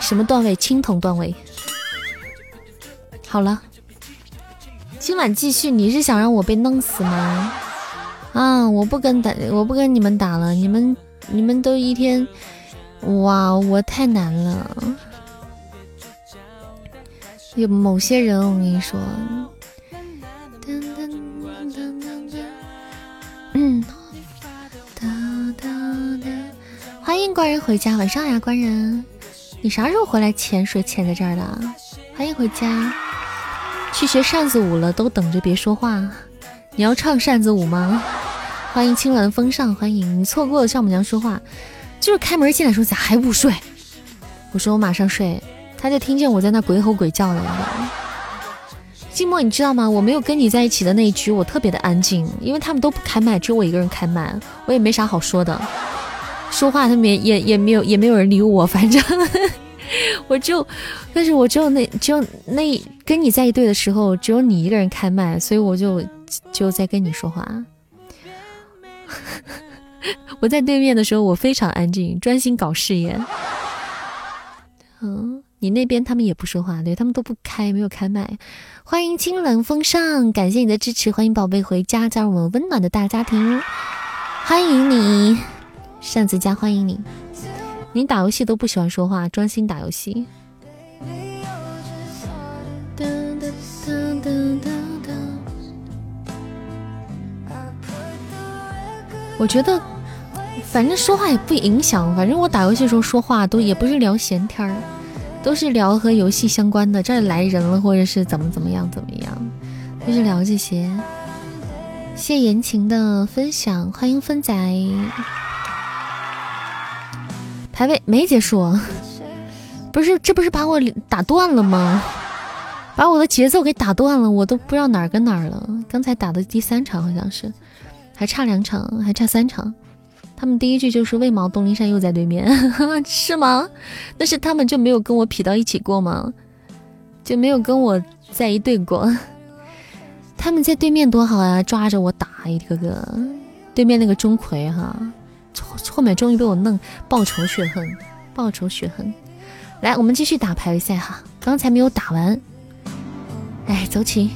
什么段位？青铜段位。好了，今晚继续。你是想让我被弄死吗？啊，我不跟打，我不跟你们打了。你们你们都一天，哇，我太难了。有某些人，我跟你说。欢迎官人回家，晚上呀，官人，你啥时候回来潜水？潜在这儿的，欢迎回家。去学扇子舞了，都等着别说话。你要唱扇子舞吗？欢迎青鸾峰上，欢迎你错过了丈母娘说话，就是开门进来说咋还不睡？我说我马上睡，他就听见我在那鬼吼鬼叫了。寂寞，你知道吗？我没有跟你在一起的那一局，我特别的安静，因为他们都不开麦，只有我一个人开麦，我也没啥好说的，说话他们也也没有也没有人理我，反正 我就，但是我只有那只有那跟你在一队的时候，只有你一个人开麦，所以我就就在跟你说话。我在对面的时候，我非常安静，专心搞事业。嗯。你那边他们也不说话，对他们都不开，没有开麦。欢迎清冷风尚，感谢你的支持，欢迎宝贝回家，加入我们温暖的大家庭。欢迎你，扇子家，欢迎你。你打游戏都不喜欢说话，专心打游戏。我觉得，反正说话也不影响，反正我打游戏的时候说话都也不是聊闲天儿。都是聊和游戏相关的，这儿来人了，或者是怎么怎么样怎么样，就是聊这些。谢言情的分享，欢迎分仔。排位没结束，不是，这不是把我打断了吗？把我的节奏给打断了，我都不知道哪儿跟哪儿了。刚才打的第三场好像是，还差两场，还差三场。他们第一句就是为毛东林山又在对面，是吗？那是他们就没有跟我匹到一起过吗？就没有跟我在一队过？他们在对面多好呀，抓着我打一个个。对面那个钟馗哈，后面终于被我弄报仇雪恨，报仇雪恨。来，我们继续打排位赛哈，刚才没有打完。哎，走起。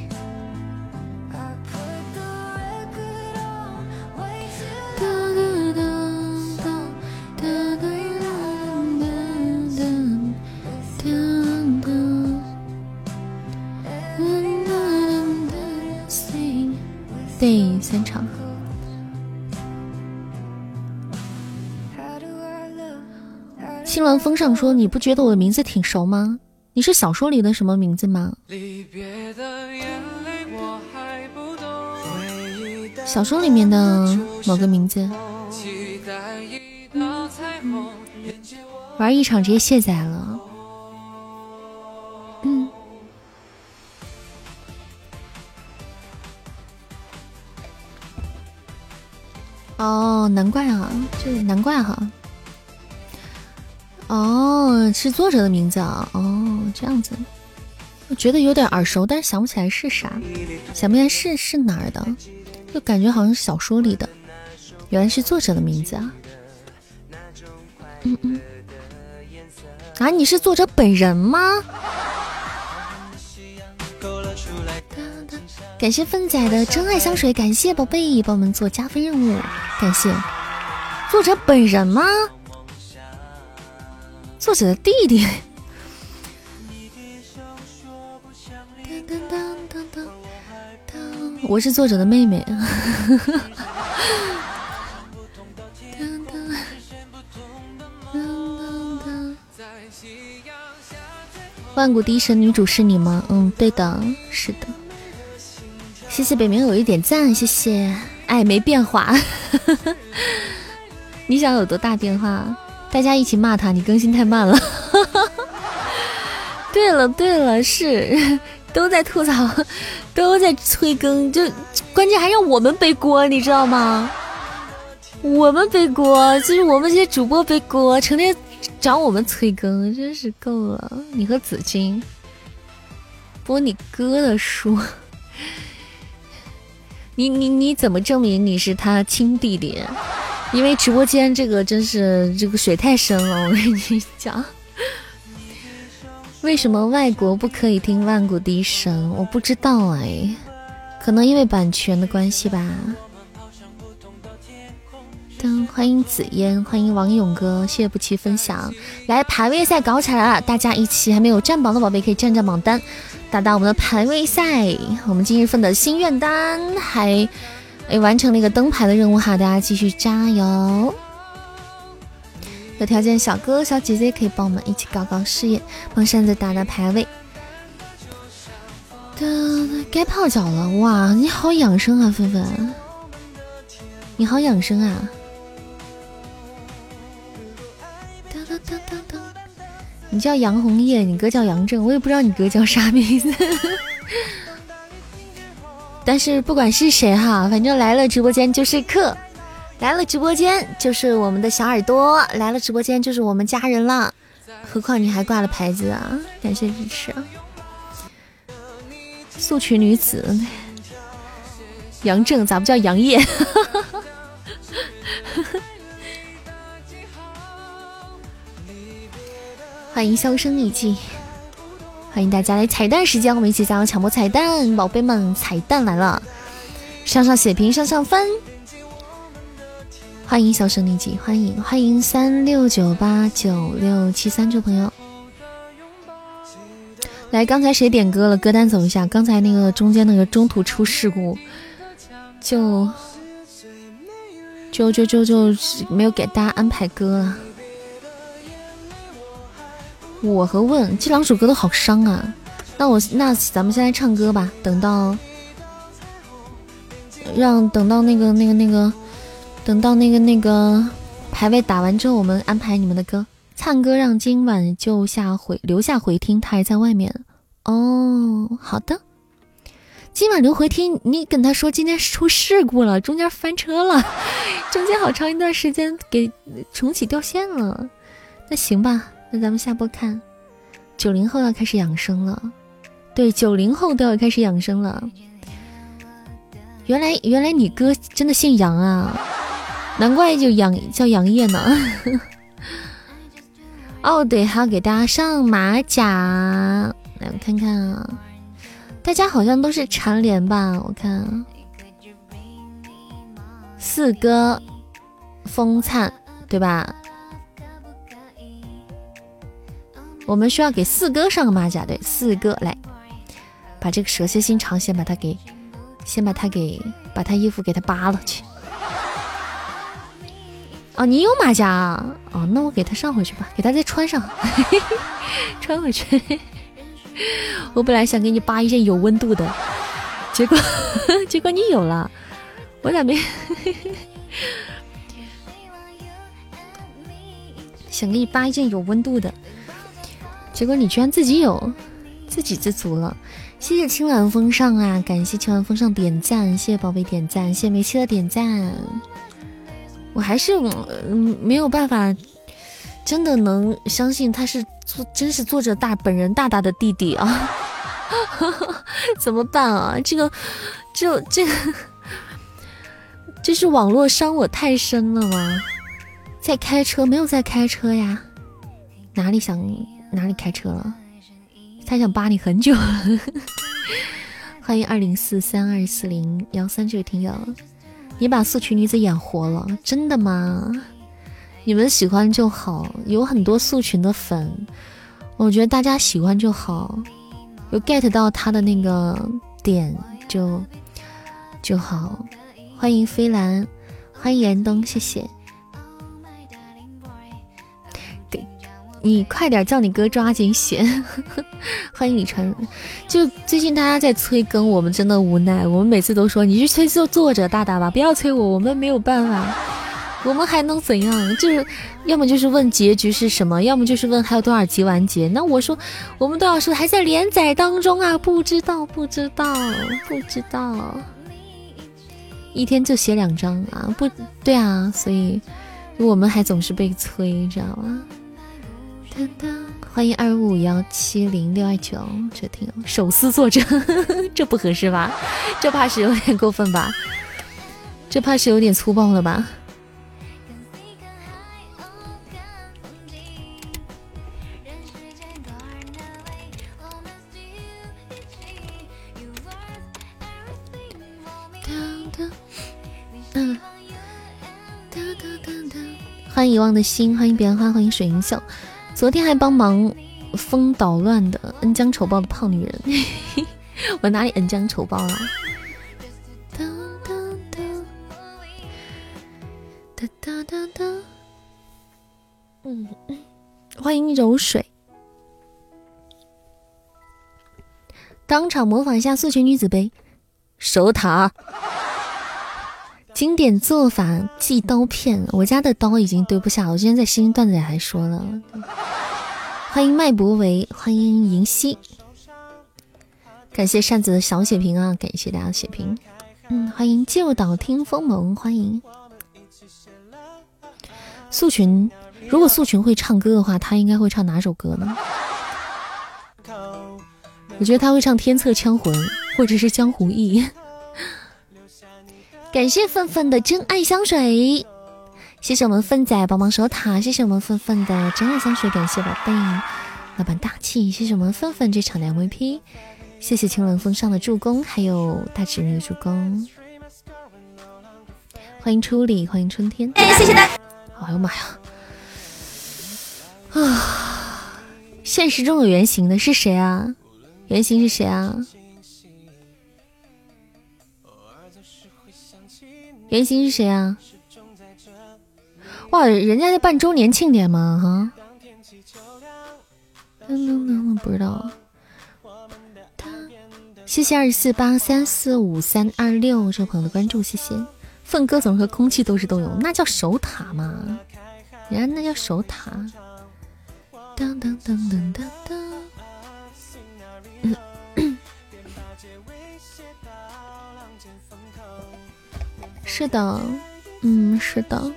对，三场。青鸾峰上说：“你不觉得我的名字挺熟吗？你是小说里的什么名字吗？”小说里面的某个名字。玩一场直接卸载了。嗯。哦，难怪啊，就难怪哈。哦，是作者的名字啊。哦，这样子。我觉得有点耳熟，但是想不起来是啥，想不起来是是哪儿的，就感觉好像是小说里的，原来是作者的名字啊。嗯嗯，啊，你是作者本人吗？感谢粪仔的真爱香水，感谢宝贝帮我们做加分任务，感谢作者本人吗？作者的弟弟。我是作者的妹妹。万古第一神女主是你吗？嗯，对的，是的。谢谢北冥有一点赞，谢谢。哎，没变化。你想有多大变化？大家一起骂他，你更新太慢了。对了对了，是。都在吐槽，都在催更，就关键还让我们背锅，你知道吗？我们背锅，就是我们这些主播背锅，成天找我们催更，真是够了。你和紫金播你哥的书，你你你怎么证明你是他亲弟弟？因为直播间这个真是这个水太深了，我跟你讲。为什么外国不可以听万古笛声？我不知道哎，可能因为版权的关系吧。噔，欢迎紫嫣，欢迎王勇哥，谢谢不弃分享。来，排位赛搞起来了，大家一起还没有占榜的宝贝可以占占榜单，打打我们的排位赛。我们今日份的心愿单还诶完成了一个灯牌的任务哈，大家继续加油。有条件小哥哥小姐姐可以帮我们一起搞搞事业，帮扇子打打排位。该泡脚了哇！你好养生啊，芬芬，你好养生啊！你叫杨红叶，你哥叫杨正，我也不知道你哥叫啥名字。但是不管是谁哈，反正来了直播间就是客。来了直播间就是我们的小耳朵，来了直播间就是我们家人了。何况你还挂了牌子啊！感谢支持。素裙女子杨正咋不叫杨烨？欢迎销声匿迹，欢迎大家来彩蛋时间，我们一起加油抢播彩蛋，宝贝们，彩蛋来了！上上血瓶，上上分。欢迎销声匿迹，欢迎欢迎三六九八九六七三这位朋友。来，刚才谁点歌了？歌单走一下。刚才那个中间那个中途出事故，就就就就就没有给大家安排歌了。我和问这两首歌都好伤啊。那我那咱们现在唱歌吧，等到让等到那个那个那个。等到那个那个排位打完之后，我们安排你们的歌。唱歌让今晚就下回留下回听，他还在外面。哦，好的，今晚留回听。你跟他说今天出事故了，中间翻车了，中间好长一段时间给重启掉线了。那行吧，那咱们下播看。九零后要开始养生了，对，九零后都要开始养生了。原来原来你哥真的姓杨啊！难怪就杨叫杨业呢。哦，对，还要给大家上马甲，来我看看啊，大家好像都是蝉联吧？我看四哥风灿对吧？我们需要给四哥上个马甲，对，四哥来把这个蛇蝎心肠先把它给，先把它给，把他衣服给他扒了去。哦，你有马甲啊？哦，那我给他上回去吧，给他再穿上，穿回去。我本来想给你扒一件有温度的，结果 结果你有了，我咋没？想给你扒一件有温度的，结果你居然自己有，自给自足了。谢谢青蓝风尚啊，感谢青蓝风尚点赞，谢谢宝贝点赞，谢谢梅七的点赞。我还是嗯没有办法，真的能相信他是作，真是作者大本人大大的弟弟啊！怎么办啊？这个，这这个，这是网络伤我太深了吗？在开车？没有在开车呀？哪里想哪里开车了？他想扒你很久。欢迎二零四三二四零幺三这位听友，你把素裙女子演活了，真的吗？你们喜欢就好，有很多素裙的粉，我觉得大家喜欢就好，有 get 到他的那个点就就好。欢迎飞兰，欢迎严冬，谢谢。你快点叫你哥抓紧写。欢迎李晨，就最近大家在催更，我们真的无奈，我们每次都说你去催就作者大大吧，不要催我，我们没有办法。我们还能怎样？就是要么就是问结局是什么，要么就是问还有多少集完结。那我说，我们都要说还在连载当中啊，不知道，不知道，不知道。一天就写两章啊？不对啊，所以我们还总是被催，知道吗？欢迎二五幺七零六二九，这听手撕作者，这不合适吧？这怕是有点过分吧？这怕是有点粗暴了吧？欢迎遗忘的心，欢迎彼岸花，欢迎水银秀。昨天还帮忙封捣乱的恩将仇报的胖女人，我哪里恩将仇报了？嗯，欢迎柔水，当场模仿一下素裙女子杯，守塔。经典做法寄刀片，我家的刀已经堆不下了。我今天在新段子里还说了，欢迎麦博维，欢迎银溪，感谢扇子的小血瓶啊，感谢大家的血瓶。嗯，欢迎旧岛听风蒙，欢迎素群。如果素群会唱歌的话，他应该会唱哪首歌呢？我觉得他会唱《天策枪魂》或者是《江湖义》。感谢愤愤的真爱香水，谢谢我们粪仔帮忙守塔，谢谢我们愤愤的真爱香水，感谢宝贝。老板大气，谢谢我们愤愤这场的 MVP，谢谢清冷风上的助攻，还有大侄女的助攻，欢迎初里，欢迎春天，哎，谢谢大，哎呦妈呀，啊，现实中有原型的是谁啊？原型是谁啊？原型是谁啊？哇，人家在办周年庆典吗？哈，不知道。谢谢二四八三四五三二六这位朋友的关注，谢谢。凤哥总是和空气斗智斗勇，那叫守塔吗？人家那叫守塔。当当当当当当。是的，嗯，是的，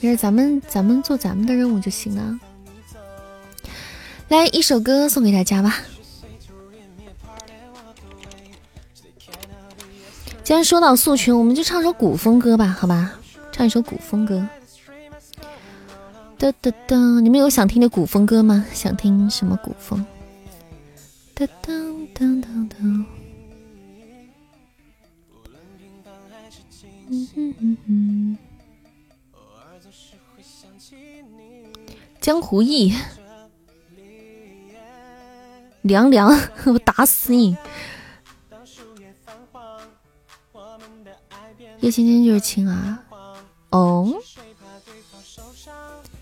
没事，咱们咱们做咱们的任务就行了。来一首歌送给大家吧。既然说到素群，我们就唱首古风歌吧，好吧？唱一首古风歌。哒哒哒，你们有想听的古风歌吗？想听什么古风？哒哒哒哒哒。江湖义，凉凉，我打死你！叶青青就是青啊，哦，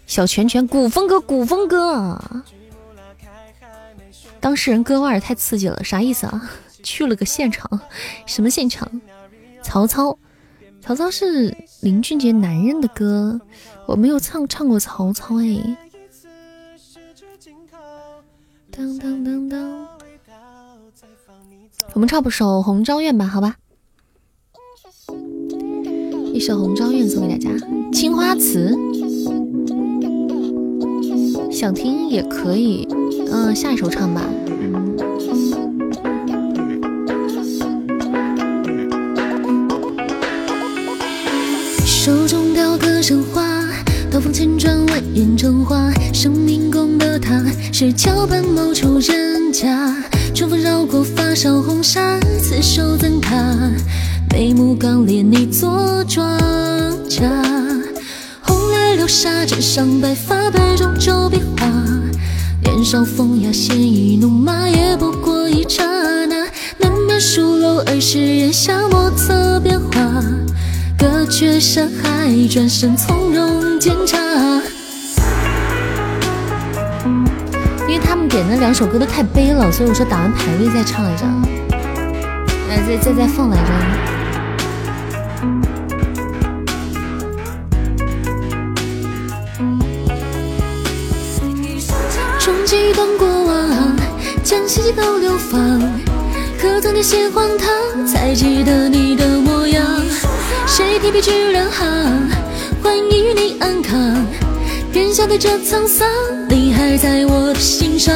小拳拳，古风歌，古风歌，当事人割腕太刺激了，啥意思啊？去了个现场，什么现场？曹操。曹操是林俊杰男人的歌，我没有唱唱过曹操哎。当当当当，我们唱不首《红昭愿》吧，好吧。一首《红昭愿》送给大家，《青花瓷》。想听也可以，嗯，下一首唱吧。生花，刀锋千转蜿蜒成花。生命宫的他，是桥畔某处人家。春风绕过发梢红纱，刺绣赠他。眉目刚烈，你做庄稼。红莲流沙，枕上白发，杯中酒比划。年少风雅，鲜衣怒马，也不过一刹那。难免疏漏儿时檐下莫测变化。隔绝山海，转身从容检查。因为他们点的两首歌都太悲了，所以我说打完排位再唱一张，来再再再放来着。冲击断过往，将希冀都流放。可曾写荒唐，才记得你的模样。谁提笔只两行，换一与你安康。便晓得这沧桑，你还在我的心上。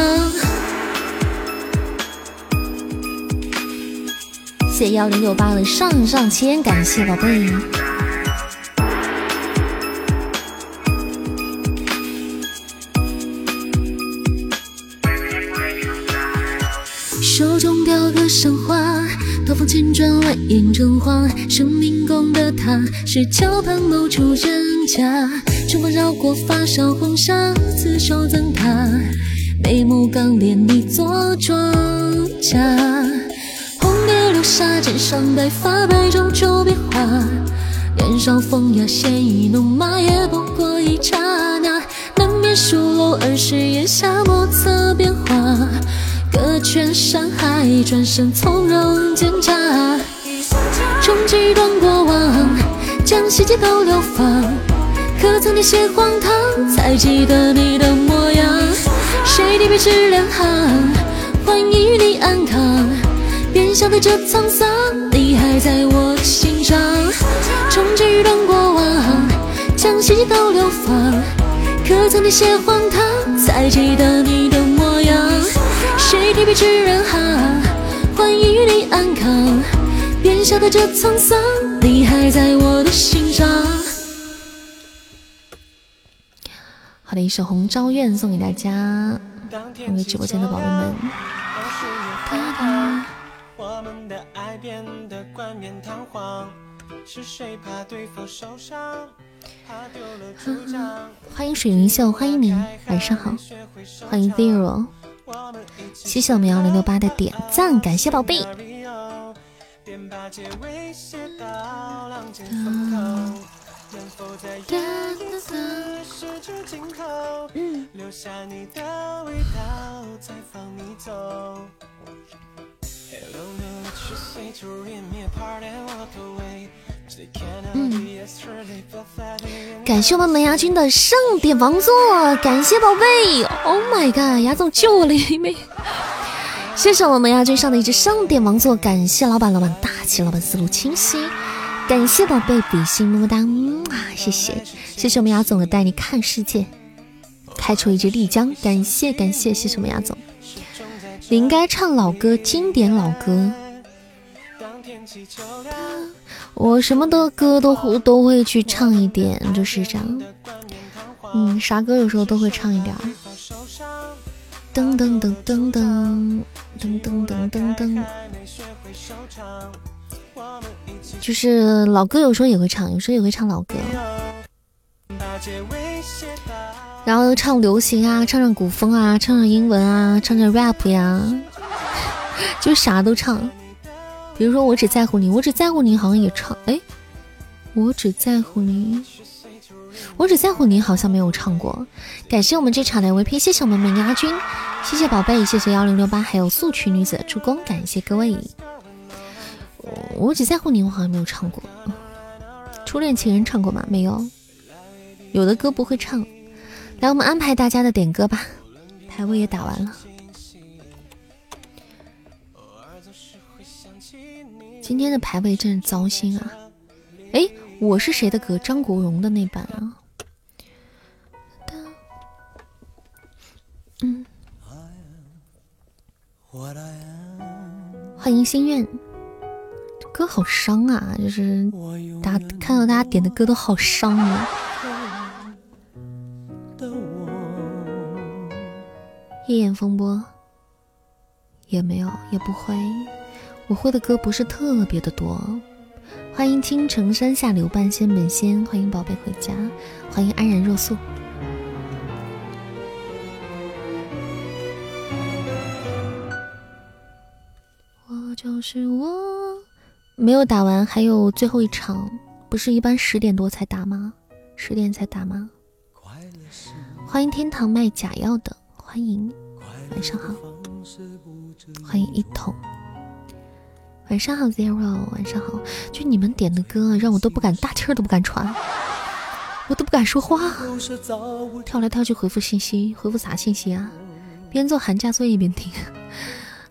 谢幺零六八的上上签，感谢宝贝。手中雕刻生花。刀锋千转蜿蜒成花，生命宫的他，是桥畔某处人家。春风绕过发梢红纱，刺绣赠他。眉目刚烈，你做庄稼。红莲流沙，枕上白发，杯中酒比划。年少风雅，鲜衣怒马，也不过一刹那。难免疏漏儿时檐下莫测变化。隔圈山海，转身从容检查。冲击断过往，将希冀都流放。可曾那些荒唐，才记得你的模样。谁提笔只两行，换一与你安康。便晓得这沧桑，你还在我心上。冲击断过往，将希冀都流放。可曾那些荒唐，才记得你的模样。欢迎你安康。这沧桑，你还在我的心上。好的，一首《红昭愿》送给大家，送给直播间的宝宝们。我们的爱变得冠冕堂皇，是谁怕对方受伤？欢迎水云秀，欢迎您，晚上好，欢迎 Zero。谢谢我们幺零六八的点赞，感谢宝贝。嗯，感谢我们门牙君的盛典王座，感谢宝贝，Oh my god，牙总救我了一命，谢谢我们门牙君上的一只盛典王座，感谢老板，老板大气，老板思路清晰，感谢宝贝比心么么哒，啊，谢谢，谢谢我们牙总的带你看世界，开出一只丽江，感谢感谢，谢谢我们牙总，你应该唱老歌，经典老歌。我什么的歌都都会去唱一点，就是这样。嗯，啥歌有时候都会唱一点。噔噔噔噔噔噔噔噔噔噔。就是老歌有时候也会唱，有时候也会唱老歌。然后唱流行啊，唱唱古风啊，唱唱英文啊，唱唱 rap 呀，就啥都唱。比如说我只在乎你，我只在乎你，好像也唱哎，我只在乎你，我只在乎你，好像没有唱过。感谢我们这场的 VP，谢谢我们美牙君，谢谢宝贝，谢谢幺零六八，还有素裙女子助攻，感谢各位。我只在乎你，我好像没有唱过。初恋情人唱过吗？没有。有的歌不会唱。来，我们安排大家的点歌吧，排位也打完了。今天的排位真是糟心啊！哎，我是谁的歌？张国荣的那版啊？嗯。欢迎心愿，这歌好伤啊！就是大家看到大家点的歌都好伤啊。一眼风波也没有，也不会。我会的歌不是特别的多。欢迎青城山下留半仙本仙，欢迎宝贝回家，欢迎安然若素。我就是我，没有打完，还有最后一场，不是一般十点多才打吗？十点才打吗？欢迎天堂卖假药的。欢迎，晚上好。欢迎一桶，晚上好 Zero，晚上好。就你们点的歌，让我都不敢大气儿都不敢喘，我都不敢说话，跳来跳去回复信息，回复啥信息啊？边做寒假作业边听，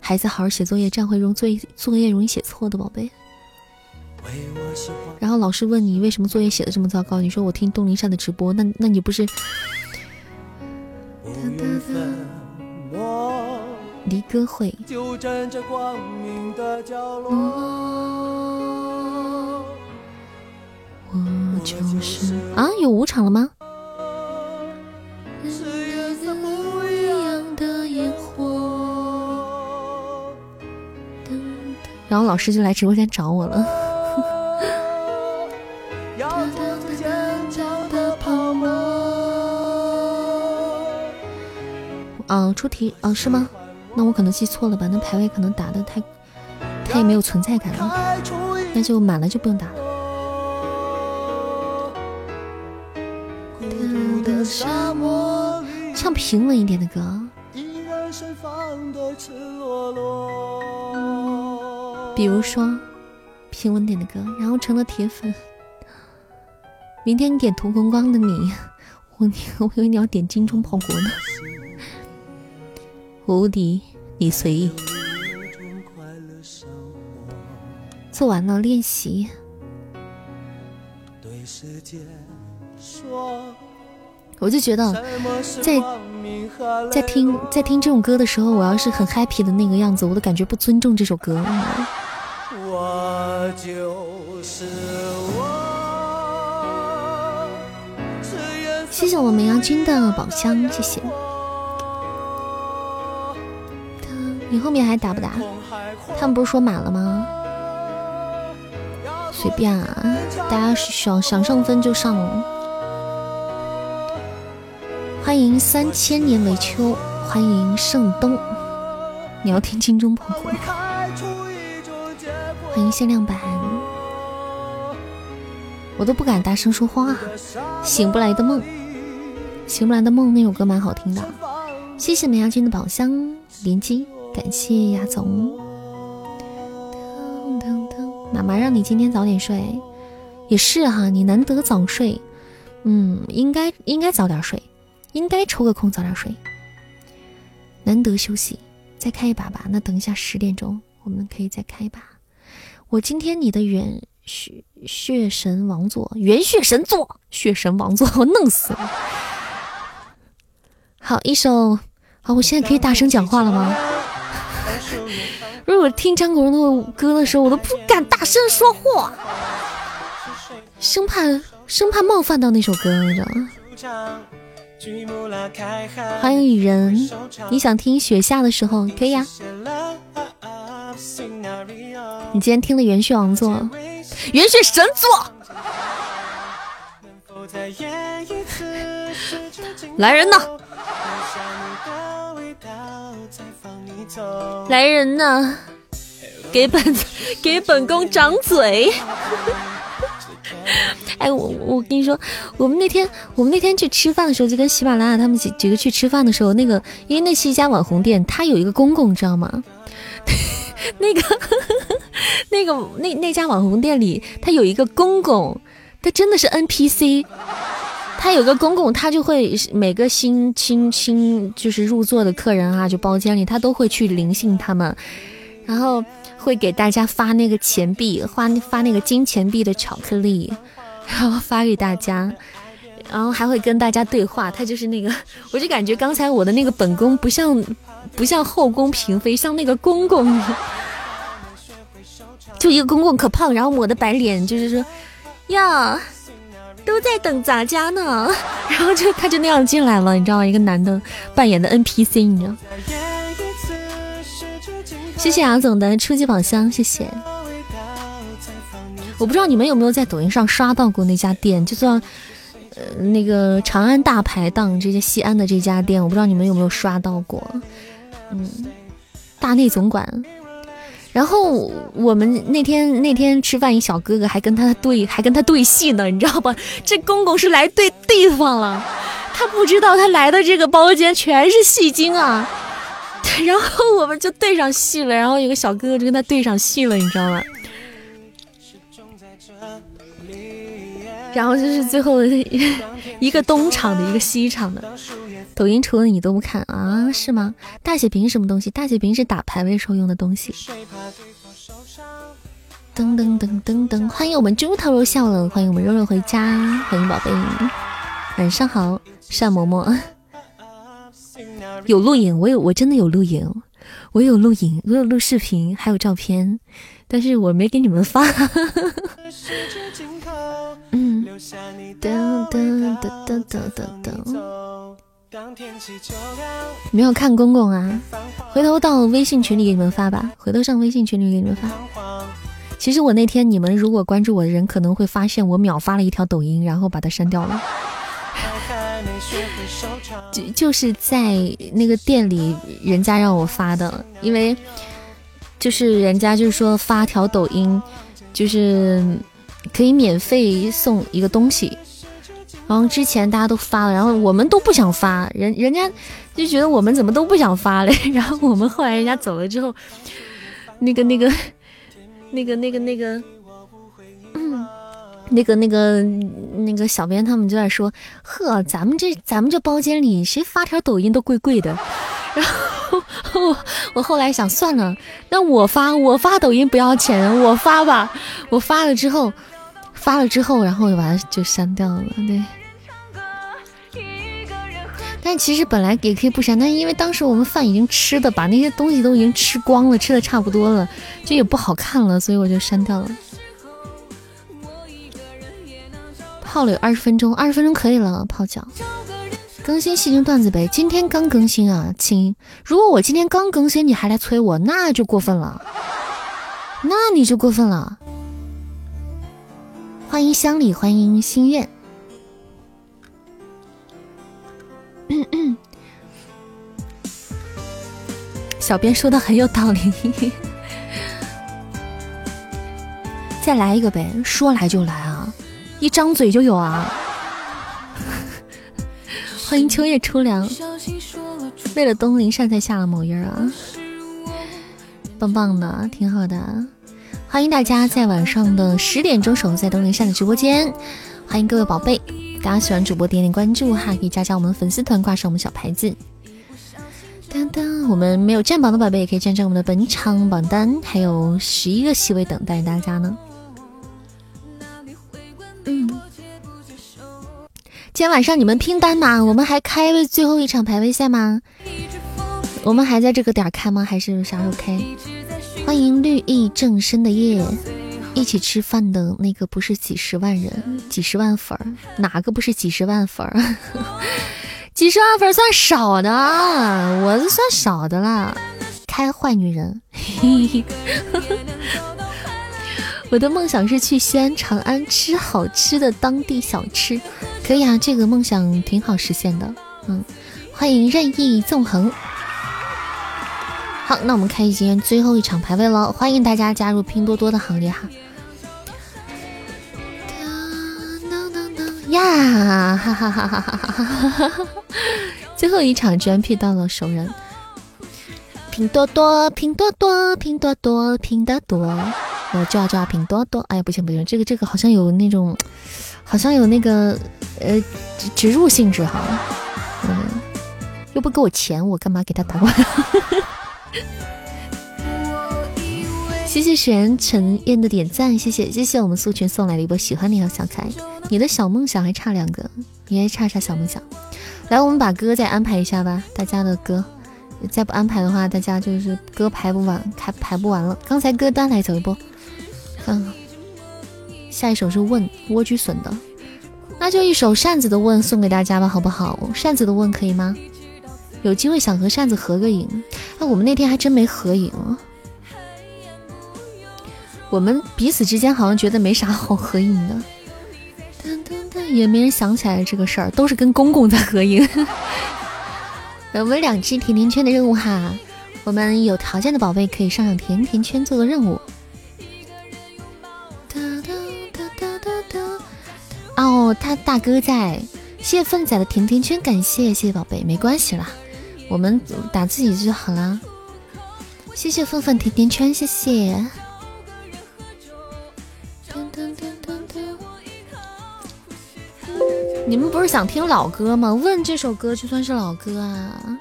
孩子好好写作业，这样会容作业作业容易写错的，宝贝。然后老师问你为什么作业写的这么糟糕，你说我听东林善的直播，那那你不是？离歌会，我就是啊，有五场了吗？然后老师就来直播间找我了。嗯，出题啊，是吗？那我可能记错了吧？那排位可能打的太，太没有存在感了。那就满了就不用打了。唱平稳一点的歌，比如说平稳点的歌，然后成了铁粉。明天你点屠洪光的你，我我以为你要点精忠报国呢。无敌，你随意。做完了练习。我就觉得，在在听在听这种歌的时候，我要是很 happy 的那个样子，我都感觉不尊重这首歌。我就是我。谢谢我们杨军的宝箱，谢谢。你后面还打不打？他们不是说满了吗？随便啊，大家想想上分就上。欢迎三千年为秋，欢迎盛冬。你要听金钟跑火。欢迎限量版。我都不敢大声说话。醒不来的梦，醒不来的梦那首歌蛮好听的。谢谢美亚君的宝箱连击。感谢亚总，妈妈让你今天早点睡，也是哈，你难得早睡，嗯，应该应该早点睡，应该抽个空早点睡，难得休息，再开一把吧。那等一下十点钟我们可以再开一把。我今天你的元血血神王座，元血神座，血神王座，我弄死了。好，一首，好，我现在可以大声讲话了吗？如果听张国荣的歌的时候，我都不敢大声说话，生怕生怕冒犯到那首歌，你知道吗？欢迎雨人，你想听雪下的时候可以呀。你今天听了元血王座，元血神座，来人呐！来人呐！给本 给本宫掌嘴！哎，我我跟你说，我们那天我们那天去吃饭的时候，就跟喜马拉雅他们几几个去吃饭的时候，那个因为那是一家网红店，他有一个公公，知道吗？那个那个那那家网红店里，他有一个公公，他真的是 NPC。他有个公公，他就会每个新新新就是入座的客人啊，就包间里他都会去灵性他们，然后会给大家发那个钱币，发发那个金钱币的巧克力，然后发给大家，然后还会跟大家对话。他就是那个，我就感觉刚才我的那个本宫不像不像后宫嫔妃，像那个公公，就一个公公可胖，然后抹的白脸，就是说呀，都在等咱家呢。然后就他就那样进来了，你知道吗？一个男的扮演的 NPC，你知道。谢谢杨总的初级宝箱，谢谢。我不知道你们有没有在抖音上刷到过那家店，就算呃那个长安大排档这些西安的这家店，我不知道你们有没有刷到过。嗯，大内总管。然后我们那天那天吃饭，一小哥哥还跟他对还跟他对戏呢，你知道吧？这公公是来对地方了，他不知道他来的这个包间全是戏精啊。然后我们就对上戏了，然后有个小哥哥就跟他对上戏了，你知道吗？然后就是最后一个东厂的，一个西厂的。抖音除了你都不看啊？是吗？大血瓶什么东西？大血瓶是打排位时候用的东西。噔噔噔噔噔，欢迎我们猪头肉笑了，欢迎我们肉肉回家，欢迎宝贝，晚上好，单嬷嬷。有录影，我有，我真的有录影，我有录影，我有录视频，还有照片，但是我没给你们发。嗯，噔噔噔噔噔噔噔。没有看公公啊，回头到微信群里给你们发吧，回头上微信群里给你们发。其实我那天你们如果关注我的人，可能会发现我秒发了一条抖音，然后把它删掉了。就就是在那个店里，人家让我发的，因为就是人家就是说发条抖音，就是可以免费送一个东西。然后之前大家都发了，然后我们都不想发，人人家就觉得我们怎么都不想发嘞。然后我们后来人家走了之后，那个那个那个那个那个。那个、那个、那个小编他们就在说：“呵，咱们这、咱们这包间里谁发条抖音都贵贵的。”然后我我后来想，算了，那我发我发抖音不要钱，我发吧。我发了之后，发了之后，然后我就把它就删掉了。对。但其实本来也可以不删，但因为当时我们饭已经吃的，把那些东西都已经吃光了，吃的差不多了，就也不好看了，所以我就删掉了。泡了有二十分钟，二十分钟可以了。泡脚，更新戏精段子呗。今天刚更新啊，亲。如果我今天刚更新，你还来催我，那就过分了。那你就过分了。欢迎乡里，欢迎心愿。嗯 嗯小编说的很有道理。再来一个呗，说来就来啊。一张嘴就有啊！欢迎秋叶初凉，为了东林善才下了某音啊，棒棒的，挺好的。欢迎大家在晚上的十点钟守候在东林善的直播间，欢迎各位宝贝，大家喜欢主播点点关注哈，可以加加我们的粉丝团，挂上我们小牌子。当当，我们没有占榜的宝贝也可以占占我们的本场榜单，还有十一个席位等待大家呢。嗯，今天晚上你们拼单吗？我们还开最后一场排位赛吗？我们还在这个点开吗？还是啥时候开？欢迎绿意正深的夜，一起吃饭的那个不是几十万人，几十万粉儿，哪个不是几十万粉儿？几十万粉算少的，我这算少的了。开坏女人。我的梦想是去西安、长安吃好吃的当地小吃，可以啊，这个梦想挺好实现的。嗯，欢迎任意纵横。好，那我们开启今天最后一场排位了，欢迎大家加入拼多多的行列哈。呀，哈哈哈哈哈哈哈哈哈！最后一场居然拼到了熟人，拼多多，拼多多，拼多多，拼得多。我就要叫拼多多，哎呀，不行不行，这个这个好像有那种，好像有那个呃植入性质哈，嗯，又不给我钱，我干嘛给他打广告？谢谢玄尘燕的点赞，谢谢谢谢我们素群送来的一波喜欢你和小可爱，你的小梦想还差两个，你还差啥小梦想？来，我们把歌再安排一下吧，大家的歌，再不安排的话，大家就是歌排不完，排排不完了。刚才歌单来走一波，嗯，下一首是问莴苣笋的，那就一首扇子的问送给大家吧，好不好？扇子的问可以吗？有机会想和扇子合个影，哎，我们那天还真没合影。我们彼此之间好像觉得没啥好合影的，也没人想起来这个事儿，都是跟公公在合影。我们两只甜甜圈的任务哈，我们有条件的宝贝可以上上甜甜圈做个任务。哒哒哒哒哒哒哦，他大哥在，谢谢粪仔的甜甜圈，感谢谢谢宝贝，没关系啦，我们打自己就好了。谢谢奋奋甜甜圈，谢谢。你们不是想听老歌吗？问这首歌就算是老歌啊，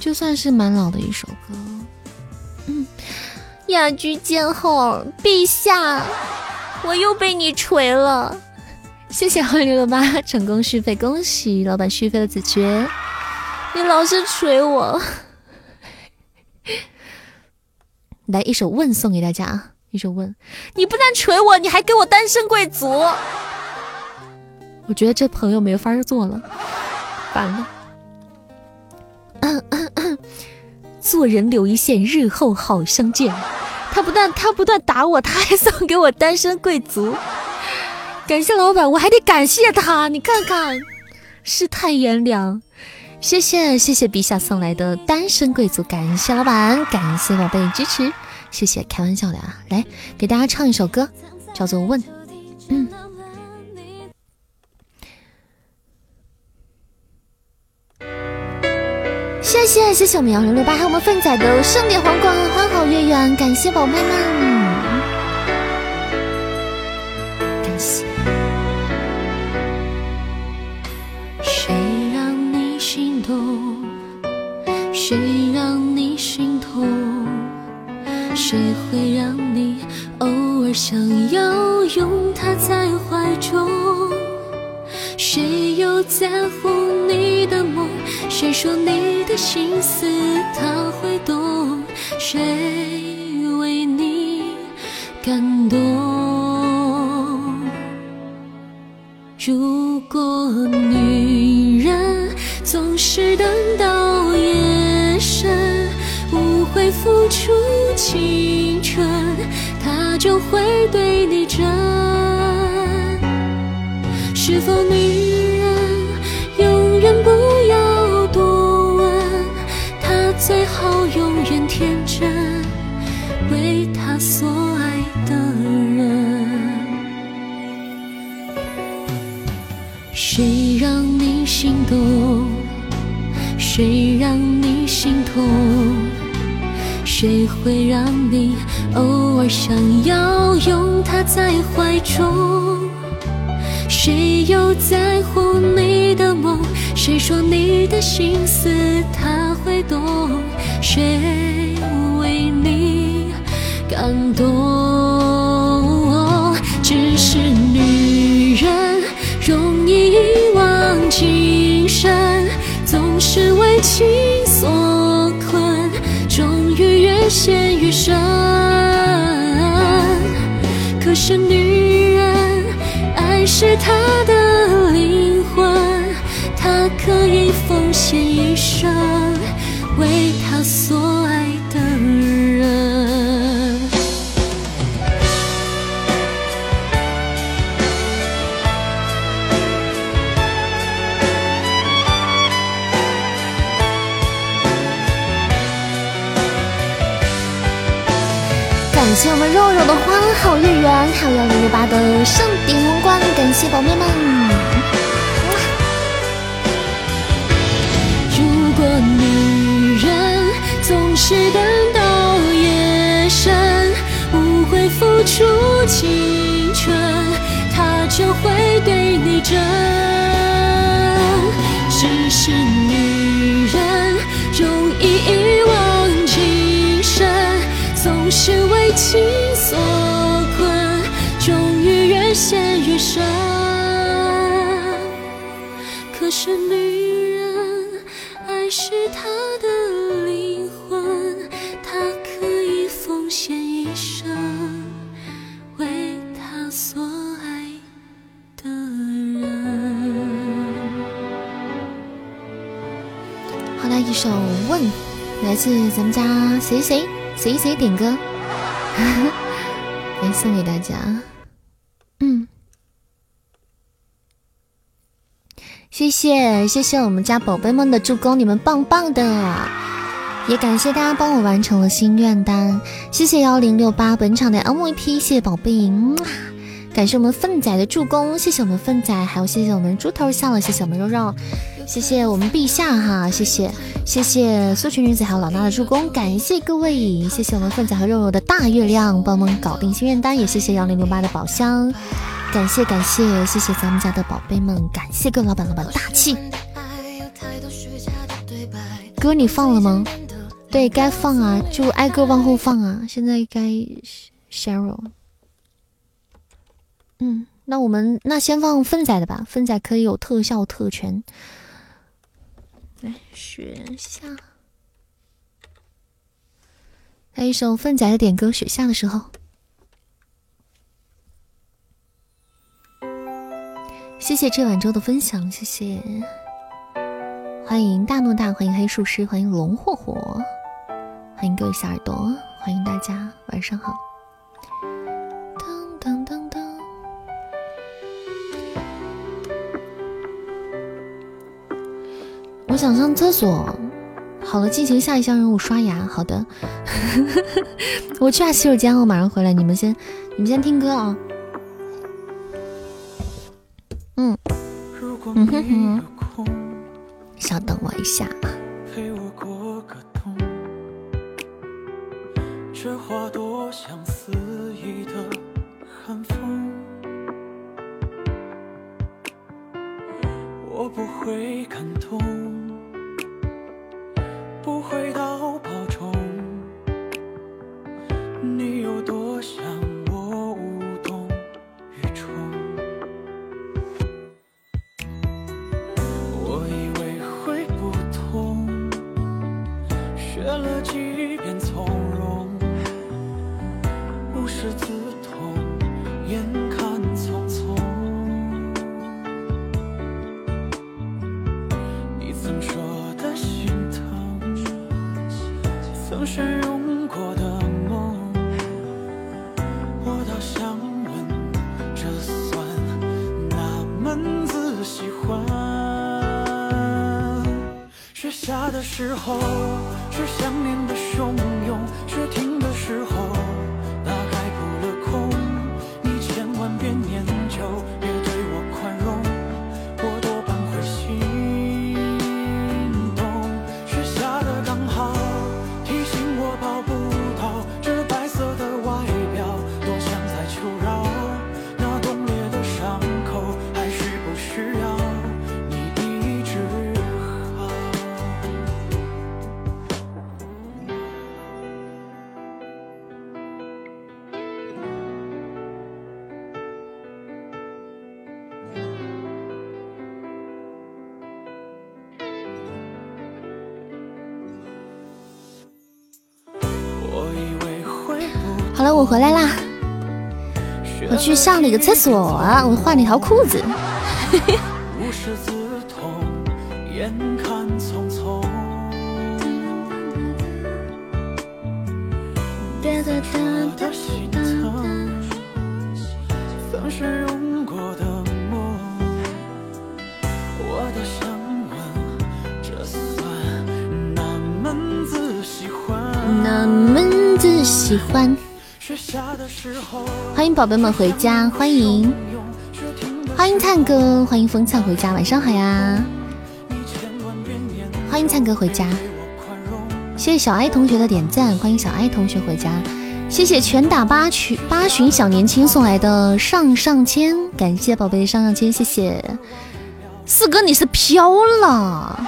就算是蛮老的一首歌。嗯，雅居见后，陛下，我又被你锤了。谢谢二六六八成功续费，恭喜老板续费了子爵。你老是锤我，来一首问送给大家！一首问，你不但锤我，你还给我单身贵族。我觉得这朋友没法做了，烦了。做人留一线，日后好相见。他不但他不断打我，他还送给我单身贵族。感谢老板，我还得感谢他。你看看，世态炎凉。谢谢谢谢陛下送来的单身贵族，感谢老板，感谢宝贝支持，谢谢。开玩笑的啊，来给大家唱一首歌，叫做《问》。嗯。谢谢谢谢我们幺六六八，还有我们粪仔的盛典皇冠花好月圆，感谢宝贝们，感谢。谁让你心动？谁让你心痛？谁会让你偶尔想要拥他在怀中？谁又在乎你的梦？谁说你的心思他会懂？谁为你感动？如果女人总是等到，付出青春，他就会对你真。是否女人永远不要多问？她最好永远天真，为她所爱的人。谁让你心动？谁让你心痛？谁会让你偶尔想要拥她在怀中？谁又在乎你的梦？谁说你的心思他会懂？谁为你感动？只是女人容易一往情深，总是为情所，终于越陷越深。可是女人。爱是她的灵魂，她可以奉献一生为她所爱肉肉的花好月圆，还有幺零六八的盛典皇冠，感谢宝贝们。如果女人总是等到夜深，无悔付出青春，她就会对你真。只是女人容易一往，是为情所困终于越陷越深。可是女人爱是她的灵魂她可以奉献一生为她所爱的人。后来一首问来自咱们家谁谁。谁谁点歌，来送给大家。嗯，谢谢谢谢我们家宝贝们的助攻，你们棒棒的！也感谢大家帮我完成了心愿单，谢谢幺零六八本场的 MVP，谢谢宝贝赢，感谢我们粪仔的助攻，谢谢我们粪仔，还有谢谢我们猪头笑了，谢谢我们肉肉。谢谢我们陛下哈，谢谢谢谢苏群女子还有老衲的助攻，感谢各位，谢谢我们粪仔和肉肉的大月亮帮忙搞定心愿单，也谢谢幺零六八的宝箱，感谢感谢谢谢咱们家的宝贝们，感谢各位老板老板大气。歌你放了吗？对该放啊，就挨个往后放啊，现在该 Cheryl，嗯，那我们那先放粪仔的吧，粪仔可以有特效特权。来雪下，来一首粪仔的点歌《雪下的时候》。谢谢这碗粥的分享，谢谢，欢迎大诺大，欢迎黑术师，欢迎龙霍火，欢迎各位小耳朵，欢迎大家，晚上好。我想上厕所，好了，进行下一项任务，刷牙。好的，我去下洗手间，我马上回来。你们先，你们先听歌啊。嗯，嗯哼哼，稍等我一下。我时候，回来啦。我去上了一个厕所，我换了一条裤子。宝贝们回家，欢迎。欢迎灿哥，欢迎风灿回家，晚上好呀！欢迎灿哥回家，谢谢小爱同学的点赞，欢迎小爱同学回家，谢谢拳打八群八旬小年轻送来的上上签，感谢宝贝上上签，谢谢。四哥你是飘了，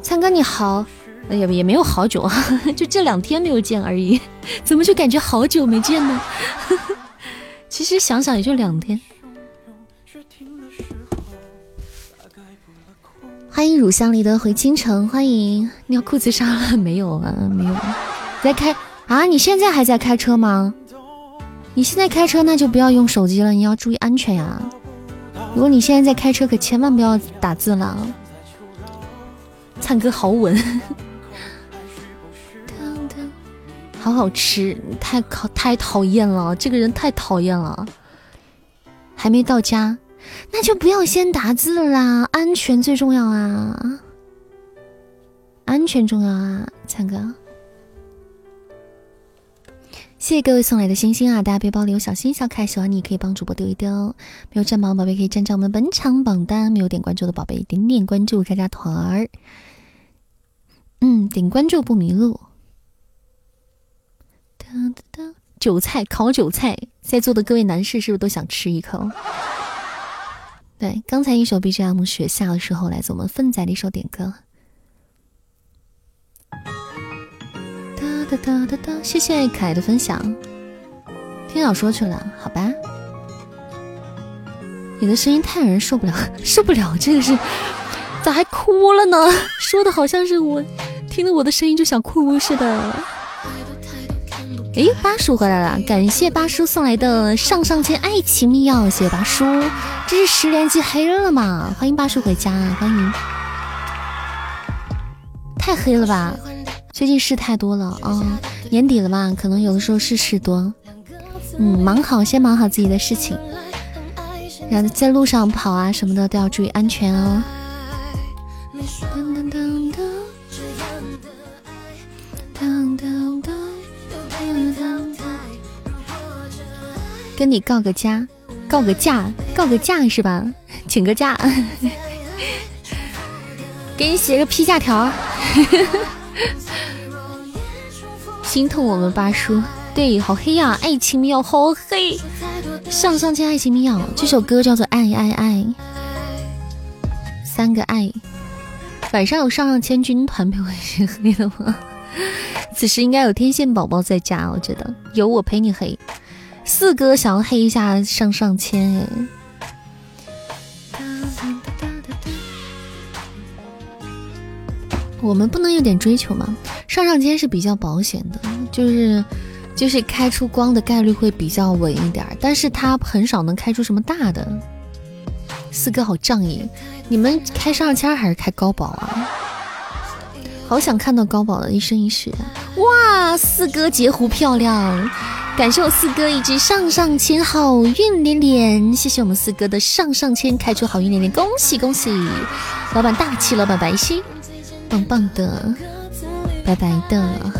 灿哥你好。也也没有好久啊，就这两天没有见而已，怎么就感觉好久没见呢？其实想想也就两天。欢迎乳香里的回京城，欢迎尿裤子上了没有啊？没有，在开啊？你现在还在开车吗？你现在开车那就不要用手机了，你要注意安全呀。如果你现在在开车，可千万不要打字了。灿哥好稳，好好吃，太讨太讨厌了，这个人太讨厌了。还没到家，那就不要先打字啦，安全最重要啊，安全重要啊，灿哥。谢谢各位送来的星星啊！大家背包里有小心小可爱，喜欢你可以帮主播丢一丢。没有占榜的宝贝可以占占我们本场榜单。没有点关注的宝贝点点关注，加加团儿。嗯，点关注不迷路。当当当，韭菜烤韭菜，在座的各位男士是不是都想吃一口？对，刚才一首 BGM 雪下的时候，来自我们奋仔的一首点歌。哒哒哒哒哒，谢谢可爱的分享。听小说去了，好吧。你的声音太让人受不了，受不了，这个是咋还哭了呢？说的好像是我听了我的声音就想哭似的。哎，八叔回来了，感谢八叔送来的上上签爱情密钥，谢谢八叔。这是十连击黑了吗？欢迎八叔回家，欢迎。太黑了吧？最近事太多了啊，年底了嘛，可能有的时候是事多。嗯，忙好，先忙好自己的事情，然后在路上跑啊什么的都要注意安全哦。跟你告个假，告个假，告个假是吧？请个假，给你写个批假条。心痛我们八叔，对，好黑呀！爱情密钥好黑，上上签爱情密钥，这首歌叫做爱爱爱，三个爱。晚上有上上签军团陪我一起黑的吗？此时应该有天线宝宝在家，我觉得有我陪你黑。四哥想要黑一下上上签，我们不能有点追求吗？上上签是比较保险的，就是就是开出光的概率会比较稳一点，但是它很少能开出什么大的。四哥好仗义，你们开上上签还是开高保啊？好想看到高保的一生一世啊。哇，四哥截胡漂亮，感谢我四哥一支上上签，好运连连。谢谢我们四哥的上上签开出好运连连，恭喜恭喜！老板大气，老板白皙，棒棒的。白白的，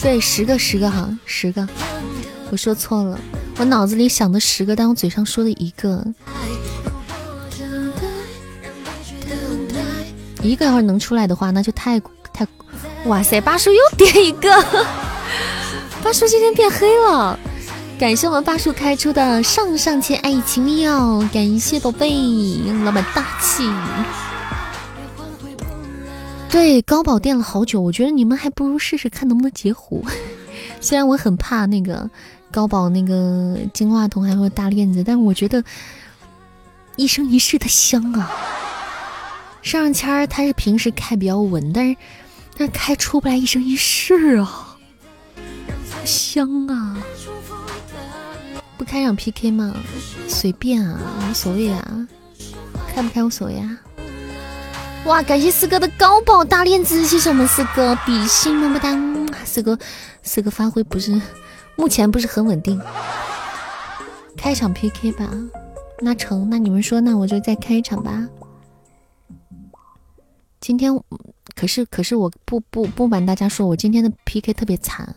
对，十个十个哈，十个，我说错了，我脑子里想的十个，但我嘴上说的一个，一个要是能出来的话，那就太太，哇塞，八叔又点一个，八叔今天变黑了。感谢我们八叔开出的上上签爱情密钥，感谢宝贝老板大气。对高宝垫了好久，我觉得你们还不如试试看能不能截胡。虽然我很怕那个高宝那个金话筒还有大链子，但我觉得一生一世的香啊。上上签儿它是平时开比较稳，但是但是开出不来一生一世啊，香啊。不开场 PK 吗？随便啊，无所谓啊，开不开无所谓啊。哇，感谢四哥的高保大链子，谢谢我们四哥比心么么哒。四哥，四哥发挥不是目前不是很稳定。开场 PK 吧，那成，那你们说，那我就再开一场吧。今天可是可是我不不不瞒大家说，我今天的 PK 特别惨，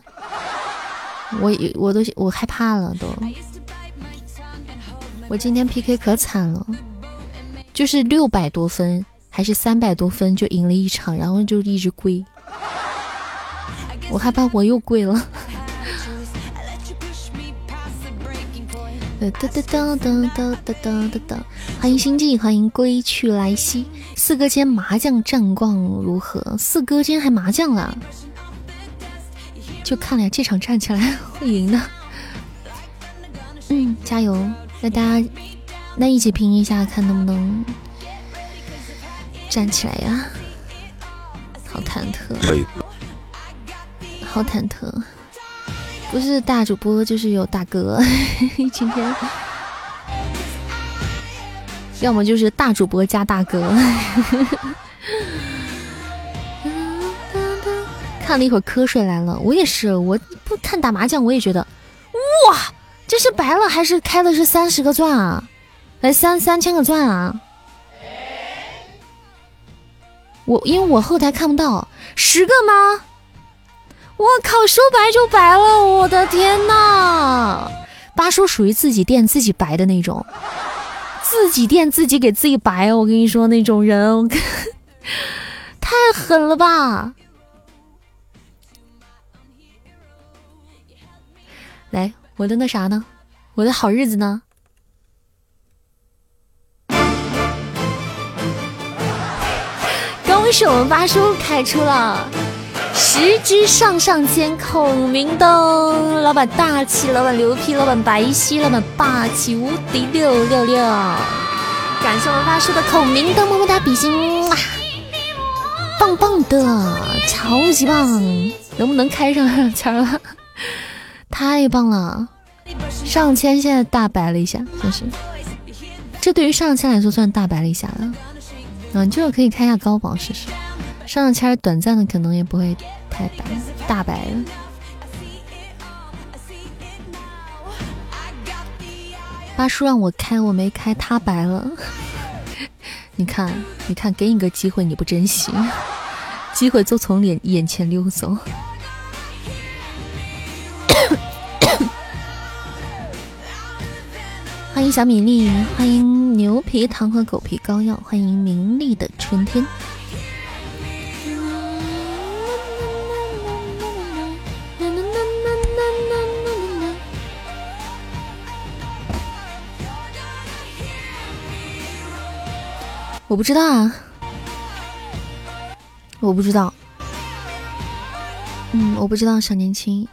我我都我害怕了都。我今天 PK 可惨了，就是六百多分还是三百多分就赢了一场，然后就一直跪。我害怕我又跪了。哒哒哒哒哒哒哒哒哒！欢迎心悸，欢迎归去来兮。四哥今天麻将战况如何？四哥今天还麻将了，就看了呀这场站起来会赢的。嗯，加油！那大家，那一起拼一下，看能不能站起来呀？好忐忑，好忐忑，不是大主播就是有大哥。今天要么就是大主播加大哥。看了一会儿瞌睡来了，我也是，我不看打麻将，我也觉得，哇，这是白了还是开的是三十个钻啊？哎，三三千个钻啊！我因为我后台看不到，十个吗？我靠，说白就白了，我的天呐！八叔属于自己垫自己白的那种，自己垫自己给自己白，我跟你说那种人，我 太狠了吧！来，我的那啥呢？我的好日子呢？恭喜我们八叔开出了十只上上签孔明灯，老板大气，老板牛批，老板白皙，老板霸气无敌六六六！感谢我们八叔的孔明灯，么么哒，比心，棒棒的，超级棒！能不能开上上签了？太棒了！上签现在大白了一下，算是，这对于上签来说算大白了一下了。嗯，就是可以开一下高保试试，上上签短暂的可能也不会太白，大白了。八叔让我开，我没开，他白了。你看，你看，给你个机会你不珍惜，机会就从眼眼前溜走。欢迎小米粒，欢迎牛皮糖和狗皮膏药，欢迎明丽的春天。我不知道啊，我不知道。嗯，我不知道，小年轻，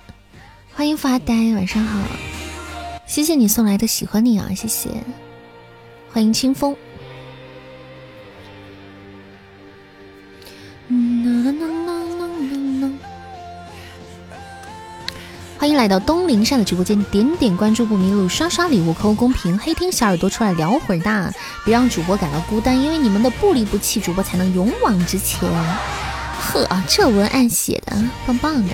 欢迎发呆，晚上好。谢谢你送来的喜欢你啊，谢谢，欢迎清风。嗯欢迎来到东林善的直播间，点点关注不迷路，刷刷礼物扣公屏，黑听小耳朵出来聊会儿大，别让主播感到孤单，因为你们的不离不弃，主播才能勇往直前。呵，这文案写的棒棒的。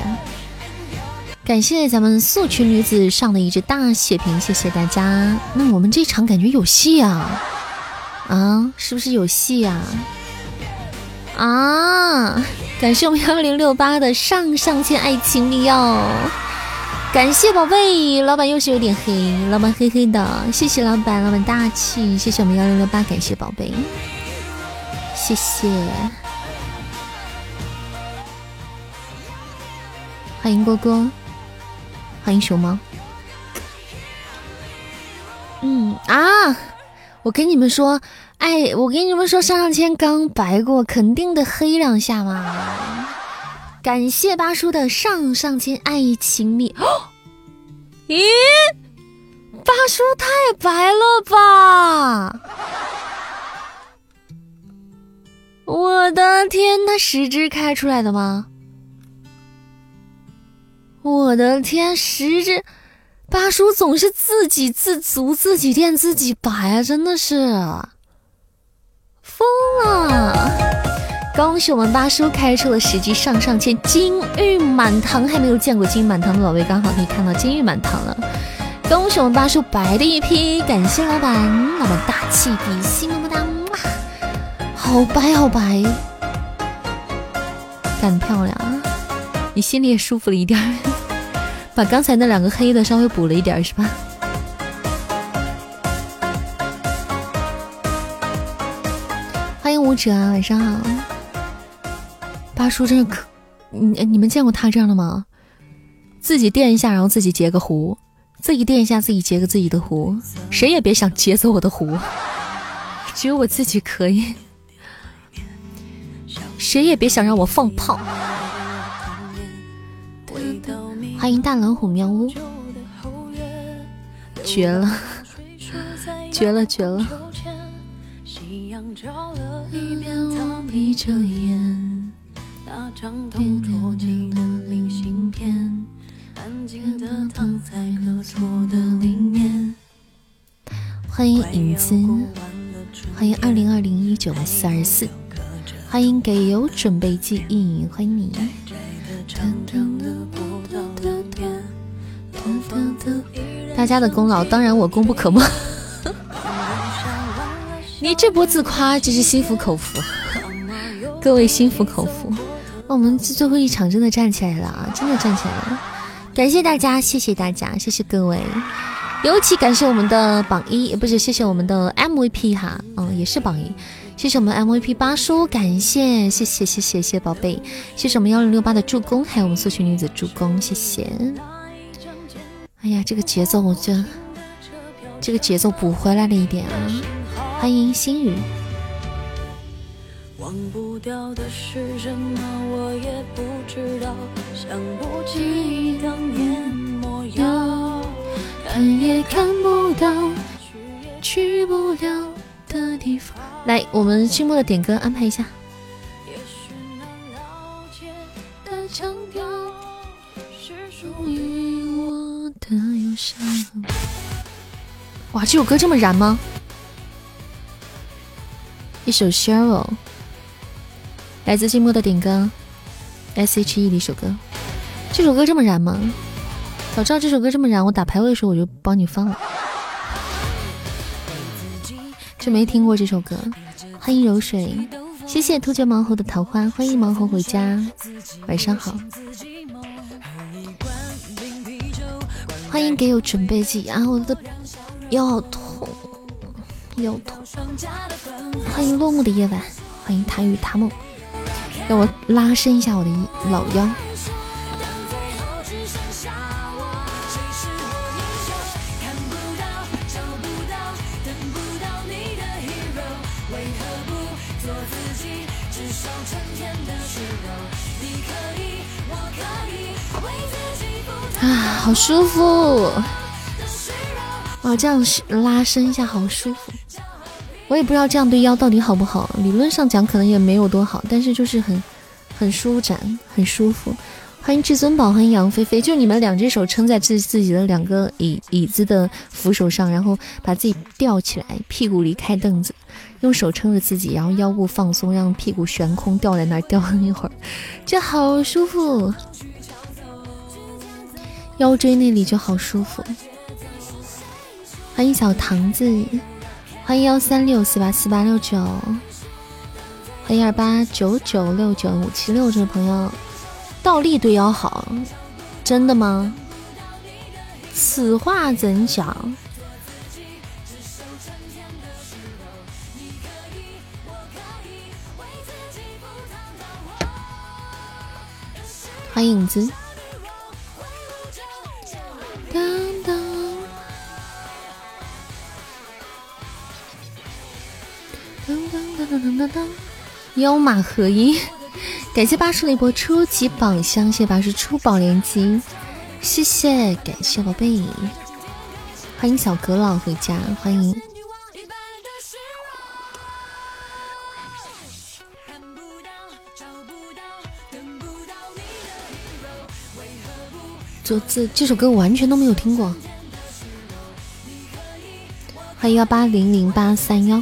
感谢咱们素裙女子上的一只大血瓶，谢谢大家。那我们这场感觉有戏啊啊，是不是有戏呀？啊！感谢我们幺零六八的上上签爱情密钥，感谢宝贝老板又是有点黑，老板黑黑的，谢谢老板，老板大气，谢谢我们幺零六八，感谢宝贝，谢谢，欢迎蝈蝈。欢迎熊猫。嗯啊，我跟你们说，哎，我跟你们说，上上签刚白过，肯定得黑两下嘛。感谢八叔的上上签爱情蜜。咦，八叔太白了吧！我的天，他十只开出来的吗？我的天，十只八叔总是自给自足，自己垫自己白啊，真的是疯了！恭喜我们八叔开出了十只上上签金玉满堂，还没有见过金玉满堂的宝贝，刚好可以看到金玉满堂了。恭喜我们八叔白的一批，感谢老板，老板大气比心，么么哒，好白好白，干漂亮。你心里也舒服了一点，把刚才那两个黑的稍微补了一点，是吧？欢迎舞者，晚上好。八叔真是可，你你们见过他这样的吗？自己垫一下，然后自己截个胡，自己垫一下，自己截个自己的胡，谁也别想截走我的胡，只有我自己可以，谁也别想让我放炮。欢迎大老虎喵呜，绝了，绝了，绝了！欢迎影子，欢迎二零二零一九四二四，欢迎给有准备记忆，欢迎你。大家的功劳当然我功不可没。你这波自夸真是心服口服，各位心服口服。我们最后一场真的站起来了啊，真的站起来了，感谢大家，谢谢大家，谢谢各位。尤其感谢我们的榜一，不是谢谢我们的 MVP 哈，嗯，也是榜一，谢谢我们 MVP 八叔，感谢谢谢谢谢谢宝贝，谢谢我们幺零六八的助攻，还有我们素裙女子助攻，谢谢。哎呀，这个节奏我觉得这个节奏补回来了一点啊，欢迎心雨。忘不掉的是什么，我也不知道，想不起当年模样。看也看不到，去不了的地方。来，我们静默的点歌安排一下。也许难了解的腔调，是属于我的忧伤哇，这首歌这么燃吗？一首 Sheryl，来自寂寞的点歌，S.H.E 的一首歌。这首歌这么燃吗？早知道这首歌这么燃，我打排位的时候我就帮你放了。就没听过这首歌。欢迎柔水，谢谢突厥毛猴的桃花，欢迎毛猴回家，晚上好。欢迎给有准备剂啊，我的腰好痛，腰痛。欢迎落幕的夜晚，欢迎他与他梦，让我拉伸一下我的老腰。啊，好舒服！哇，这样拉伸一下好舒服。我也不知道这样对腰到底好不好，理论上讲可能也没有多好，但是就是很很舒展，很舒服。欢迎至尊宝，欢迎杨菲菲，就你们两只手撑在自自己的两个椅椅子的扶手上，然后把自己吊起来，屁股离开凳子，用手撑着自己，然后腰部放松，让屁股悬空吊在那儿吊一会儿，这好舒服。腰椎那里就好舒服。欢迎小唐子，欢迎幺三六四八四八六九，欢迎二八九九六九五七六这位朋友，倒立对腰好，真的吗？此话怎讲？欢迎影子。噔噔噔噔腰马合一，感谢八叔的一波初级宝箱，谢谢八叔出宝连击，谢谢感谢宝贝，欢迎小阁老回家，欢迎。这这这首歌我完全都没有听过，欢迎幺八零零八三幺。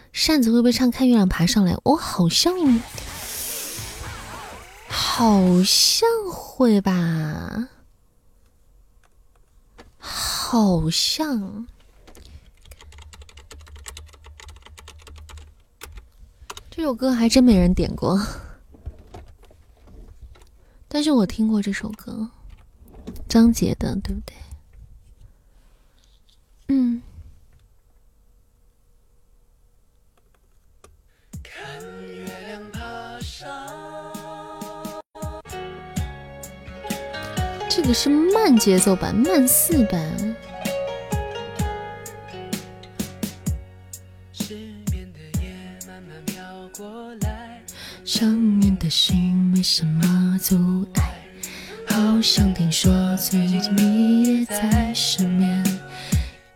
扇子会不会唱《看月亮爬上来》？我好像好像会吧，好像这首歌还真没人点过，但是我听过这首歌，张杰的，对不对？嗯。这个是慢节奏版，慢四版。想念的心没什么阻碍。好像听说最近你也在失眠，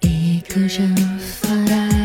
一个人发呆，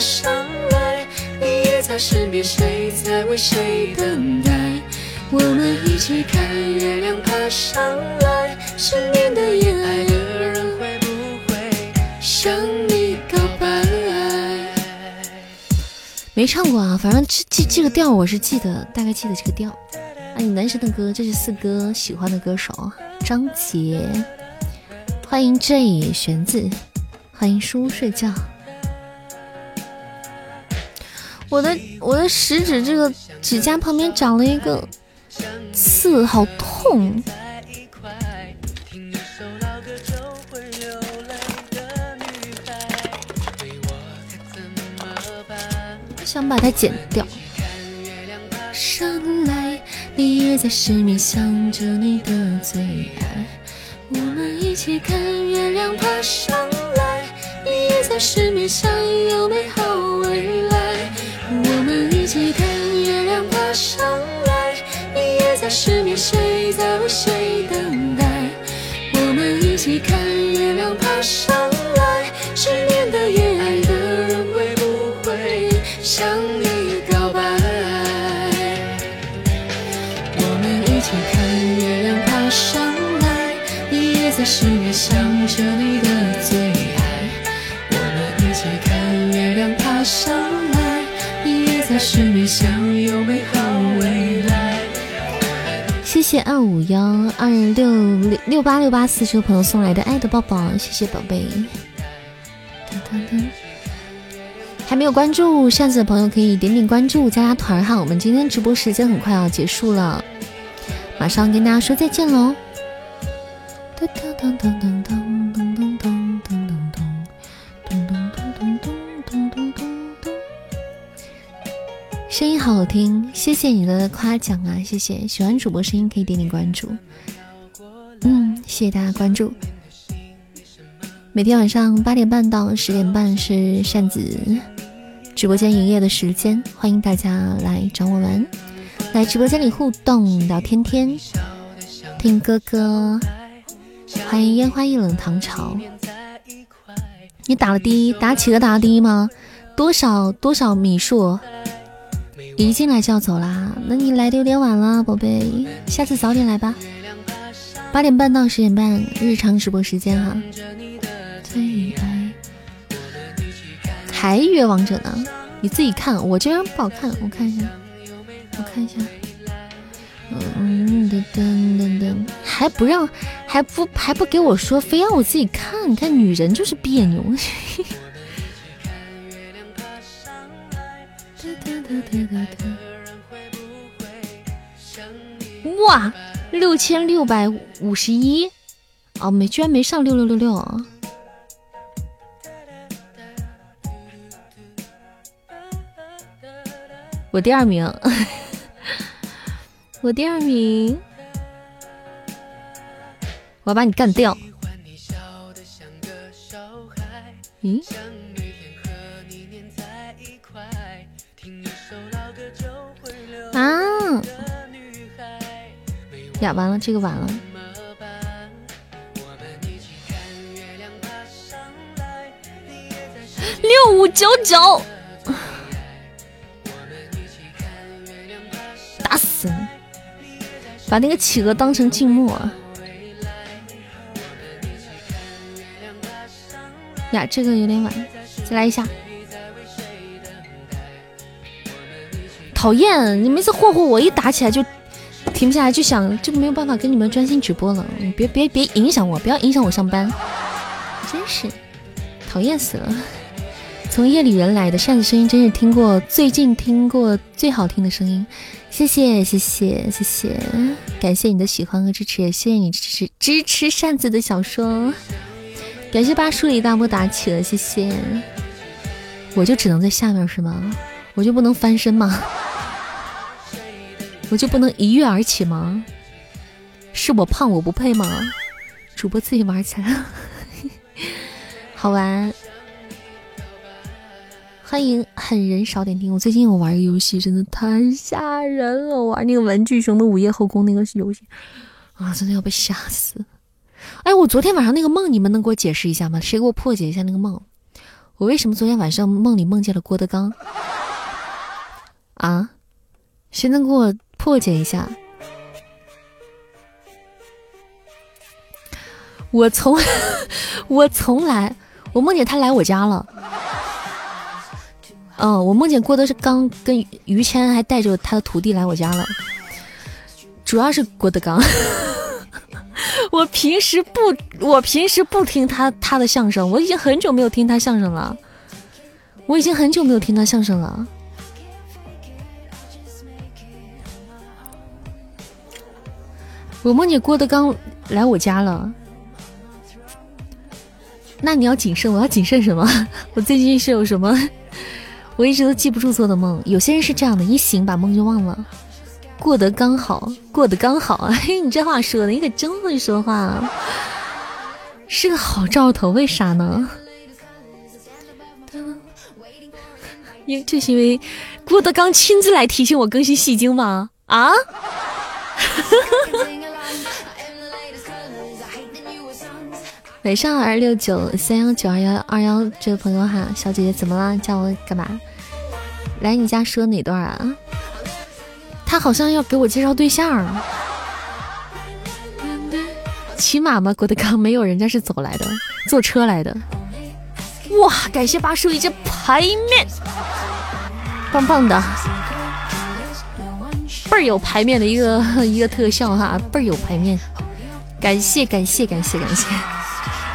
上来，你也在身边，谁在为谁等待？我们一起看月亮爬上来，失眠的夜，爱的人会不会向你告白？没唱过啊，反正这这这个调我是记得，大概记得这个调。爱你男神的歌，这是四哥喜欢的歌手张杰。欢迎 J 玄子，欢迎书睡觉。我的我的食指这个指甲旁边长了一个。刺好痛！想把它剪掉。上来，你也在失眠，想着你的最爱。我们一起看月亮爬上来，你也在失眠，想有美好未来。一起看月亮爬上来，你也。在失眠，谁在为谁等待？我们一起看月亮爬上来。失眠的夜，爱的人会不会向你告白？我们一起看月亮爬上来。你也在失眠，想着你的在失眠，想有美好未来。谢谢二五幺二六六六八六八四这个朋友送来的爱的抱抱，谢谢宝贝。还没有关注扇子的朋友可以点点关注，加加团哈。我们今天直播时间很快要结束了，马上跟大家说再见喽。噔噔噔噔噔噔声音好好听，谢谢你的夸奖啊！谢谢，喜欢主播声音可以点点关注。嗯，谢谢大家关注。每天晚上八点半到十点半是扇子直播间营业的时间，欢迎大家来找我玩，来直播间里互动聊天天，听歌歌。欢迎烟花易冷唐朝。你打了第一，打企鹅打了第一吗？多少多少米数？一进来就要走啦，那你来的有点晚了，宝贝，下次早点来吧。八点半到十点半，日常直播时间哈。最爱还约王者呢，你自己看，我这边不好看，我看一下，我看一下。嗯噔噔噔噔，还不让，还不还不给我说，非要我自己看，看女人就是别扭。哇，六千六百五十一，哦，没，居然没上六六六六！我第二名，我第二名，我要把你干掉！咦？啊！呀，完了，这个完了。六五九九，打死你！把那个企鹅当成静默。呀，这个有点晚，再来一下。讨厌，你每次霍霍我，一打起来就停不下来，就想就没有办法跟你们专心直播了。你别别别影响我，不要影响我上班，真是讨厌死了。从夜里人来的扇子声音，真是听过最近听过最好听的声音。谢谢谢谢谢谢，感谢你的喜欢和支持，谢谢你支持支持扇子的小说，感谢八叔的一大波打起了，谢谢。我就只能在下面是吗？我就不能翻身吗？我就不能一跃而起吗？是我胖我不配吗？主播自己玩起来，好玩。欢迎狠人少点听。我最近我玩个游戏，真的太吓人了。我玩那个玩具熊的午夜后宫那个游戏啊，真的要被吓死。哎，我昨天晚上那个梦，你们能给我解释一下吗？谁给我破解一下那个梦？我为什么昨天晚上梦里梦见了郭德纲？啊？谁能给我破解一下？我从我从来我梦见他来我家了。嗯，我梦见郭德纲跟于谦还带着他的徒弟来我家了，主要是郭德纲。我平时不，我平时不听他他的相声，我已经很久没有听他相声了，我已经很久没有听他相声了。我梦见郭德纲来我家了，那你要谨慎，我要谨慎什么？我最近是有什么？我一直都记不住做的梦，有些人是这样的，一醒把梦就忘了。过得刚好，过得刚好。嘿，你这话说的，你可真会说话，是个好兆头。为啥呢？因为这是因为郭德纲亲自来提醒我更新戏精吗？啊？晚上二六九三幺九二幺二幺这位朋友哈，小姐姐怎么了？叫我干嘛？来你家说哪段啊？他好像要给我介绍对象。骑马吗？郭德纲没有，人家是走来的，坐车来的。哇，感谢八叔一只牌面，棒棒的，倍儿有牌面的一个一个特效哈，倍儿有牌面。感谢感谢感谢感谢。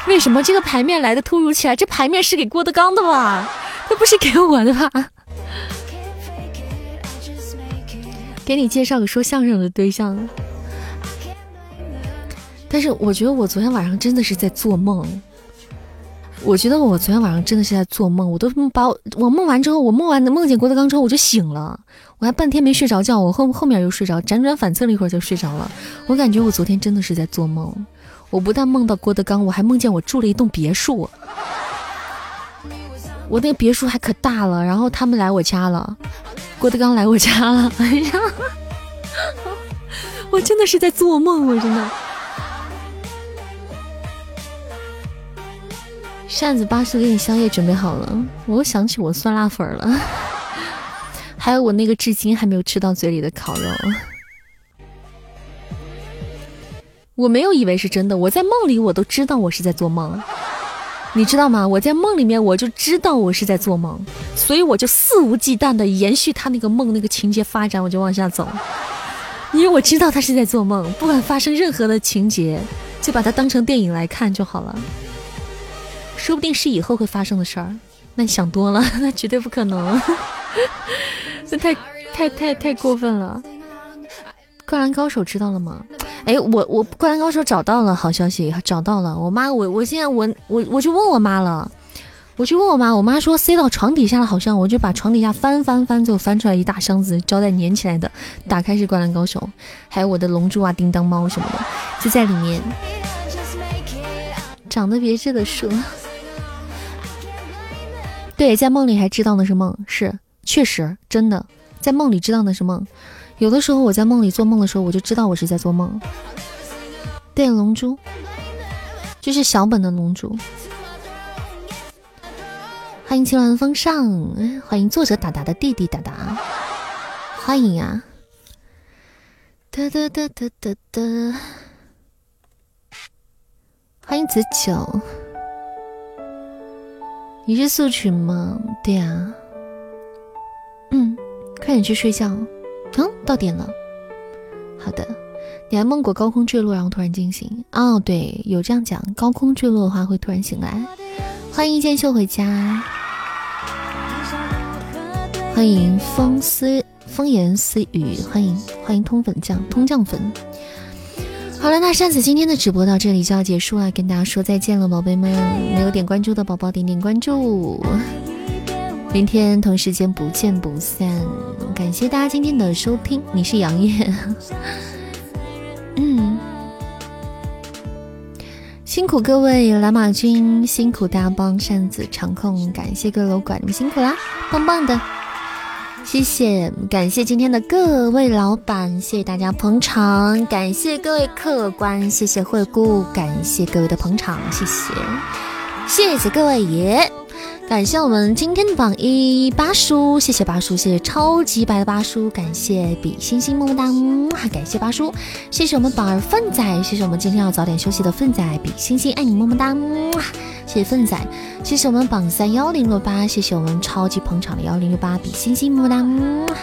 为什么这个牌面来的突如其来？这牌面是给郭德纲的吧？他不是给我的吧？给你介绍个说相声的对象。但是我觉得我昨天晚上真的是在做梦。我觉得我昨天晚上真的是在做梦。我都把我我梦完之后，我梦完梦见郭德纲之后我就醒了，我还半天没睡着觉，我后后面又睡着，辗转反侧了一会儿就睡着了。我感觉我昨天真的是在做梦。我不但梦到郭德纲，我还梦见我住了一栋别墅。我那别墅还可大了，然后他们来我家了，郭德纲来我家了。哎呀，我真的是在做梦，我真的。扇子巴士给你宵夜准备好了，我又想起我酸辣粉了，还有我那个至今还没有吃到嘴里的烤肉。我没有以为是真的，我在梦里我都知道我是在做梦，你知道吗？我在梦里面我就知道我是在做梦，所以我就肆无忌惮的延续他那个梦那个情节发展，我就往下走，因为我知道他是在做梦，不管发生任何的情节，就把它当成电影来看就好了，说不定是以后会发生的事儿，那你想多了，那绝对不可能，那太太太太过分了。灌篮高手知道了吗？哎，我我灌篮高手找到了，好消息，找到了。我妈，我我现在我我我去问我妈了，我去问我妈，我妈说塞到床底下了，好像我就把床底下翻翻翻，就翻出来一大箱子胶带粘起来的，打开是灌篮高手，还有我的龙珠啊、叮当猫什么的，就在里面。长得别致的树，对，在梦里还知道那是梦，是确实真的，在梦里知道那是梦。有的时候我在梦里做梦的时候，我就知道我是在做梦。对，龙珠，就是小本的龙珠。欢迎青鸾风尚，欢迎作者达达的弟弟达达，欢迎啊！哒哒哒哒哒哒，欢迎子九，你是素群吗？对呀，嗯，快点去睡觉。嗯，到点了。好的，你还梦过高空坠落，然后突然惊醒？哦，对，有这样讲，高空坠落的话会突然醒来。欢迎一剑秀回家。欢迎风思风言私语，欢迎欢迎通粉酱通酱粉。好了，那扇子今天的直播到这里就要结束了，跟大家说再见了，宝贝们，没有点关注的宝宝点点关注，明天同时间不见不散。感谢大家今天的收听，你是杨叶，嗯，辛苦各位蓝马军，辛苦大家帮扇子场控，感谢各位楼管，你们辛苦啦，棒棒的。谢谢，感谢今天的各位老板，谢谢大家捧场，感谢各位客官，谢谢惠顾，感谢各位的捧场，谢谢，谢谢各位爷，感谢我们今天的榜一八叔，谢谢八叔，谢谢超级白的八叔，感谢比星星么么哒，感谢八叔，谢谢我们榜二粪仔，谢谢我们今天要早点休息的粪仔，比星星爱你么么哒。谢谢粪仔，谢谢我们榜三幺零六八，谢谢我们超级捧场的幺零六八比心心么么哒，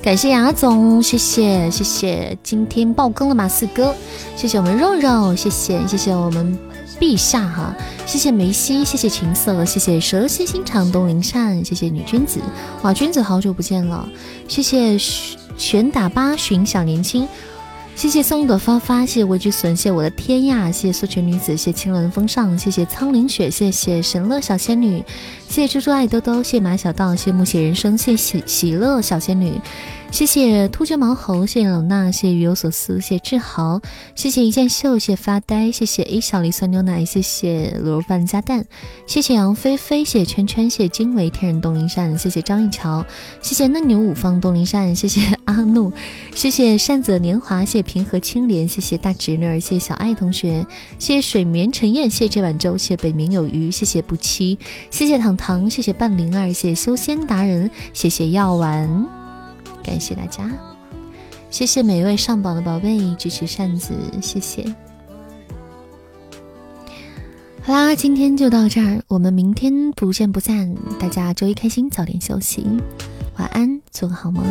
感谢牙总，谢谢谢谢今天爆更了马四哥，谢谢我们肉肉，谢谢谢谢我们陛下哈，谢谢梅西，谢谢琴瑟，谢谢蛇蝎心肠东林善，谢谢女君子，哇君子好久不见了，谢谢拳打八旬小年轻。谢谢送一朵花花，谢谢畏惧损，谢谢我的天呀，谢谢素裙女子，谢谢清冷风尚，谢谢苍灵雪，谢谢神乐小仙女，谢谢猪猪爱兜兜，谢谢马小道，谢谢木谢人生，谢谢喜乐小仙女。谢谢突厥毛猴，谢谢冷娜，谢谢鱼有所思，谢谢志豪，谢谢一件秀，谢谢发呆，谢谢 A 小梨酸牛奶，谢谢卤肉饭加蛋，谢谢杨菲菲，谢谢圈圈，谢谢惊为天人东林善，谢谢张一桥，谢谢嫩牛五方东林善，谢谢阿怒，谢谢善泽年华，谢谢平和清莲，谢谢大侄女儿，谢谢小爱同学，谢谢水眠沉燕，谢谢这碗粥，谢谢北冥有鱼，谢谢不期，谢谢糖糖，谢谢半灵儿，谢谢修仙达人，谢谢药丸。感谢大家，谢谢每一位上榜的宝贝支持扇子，谢谢。好啦，今天就到这儿，我们明天不见不散。大家周一开心，早点休息，晚安，做个好梦。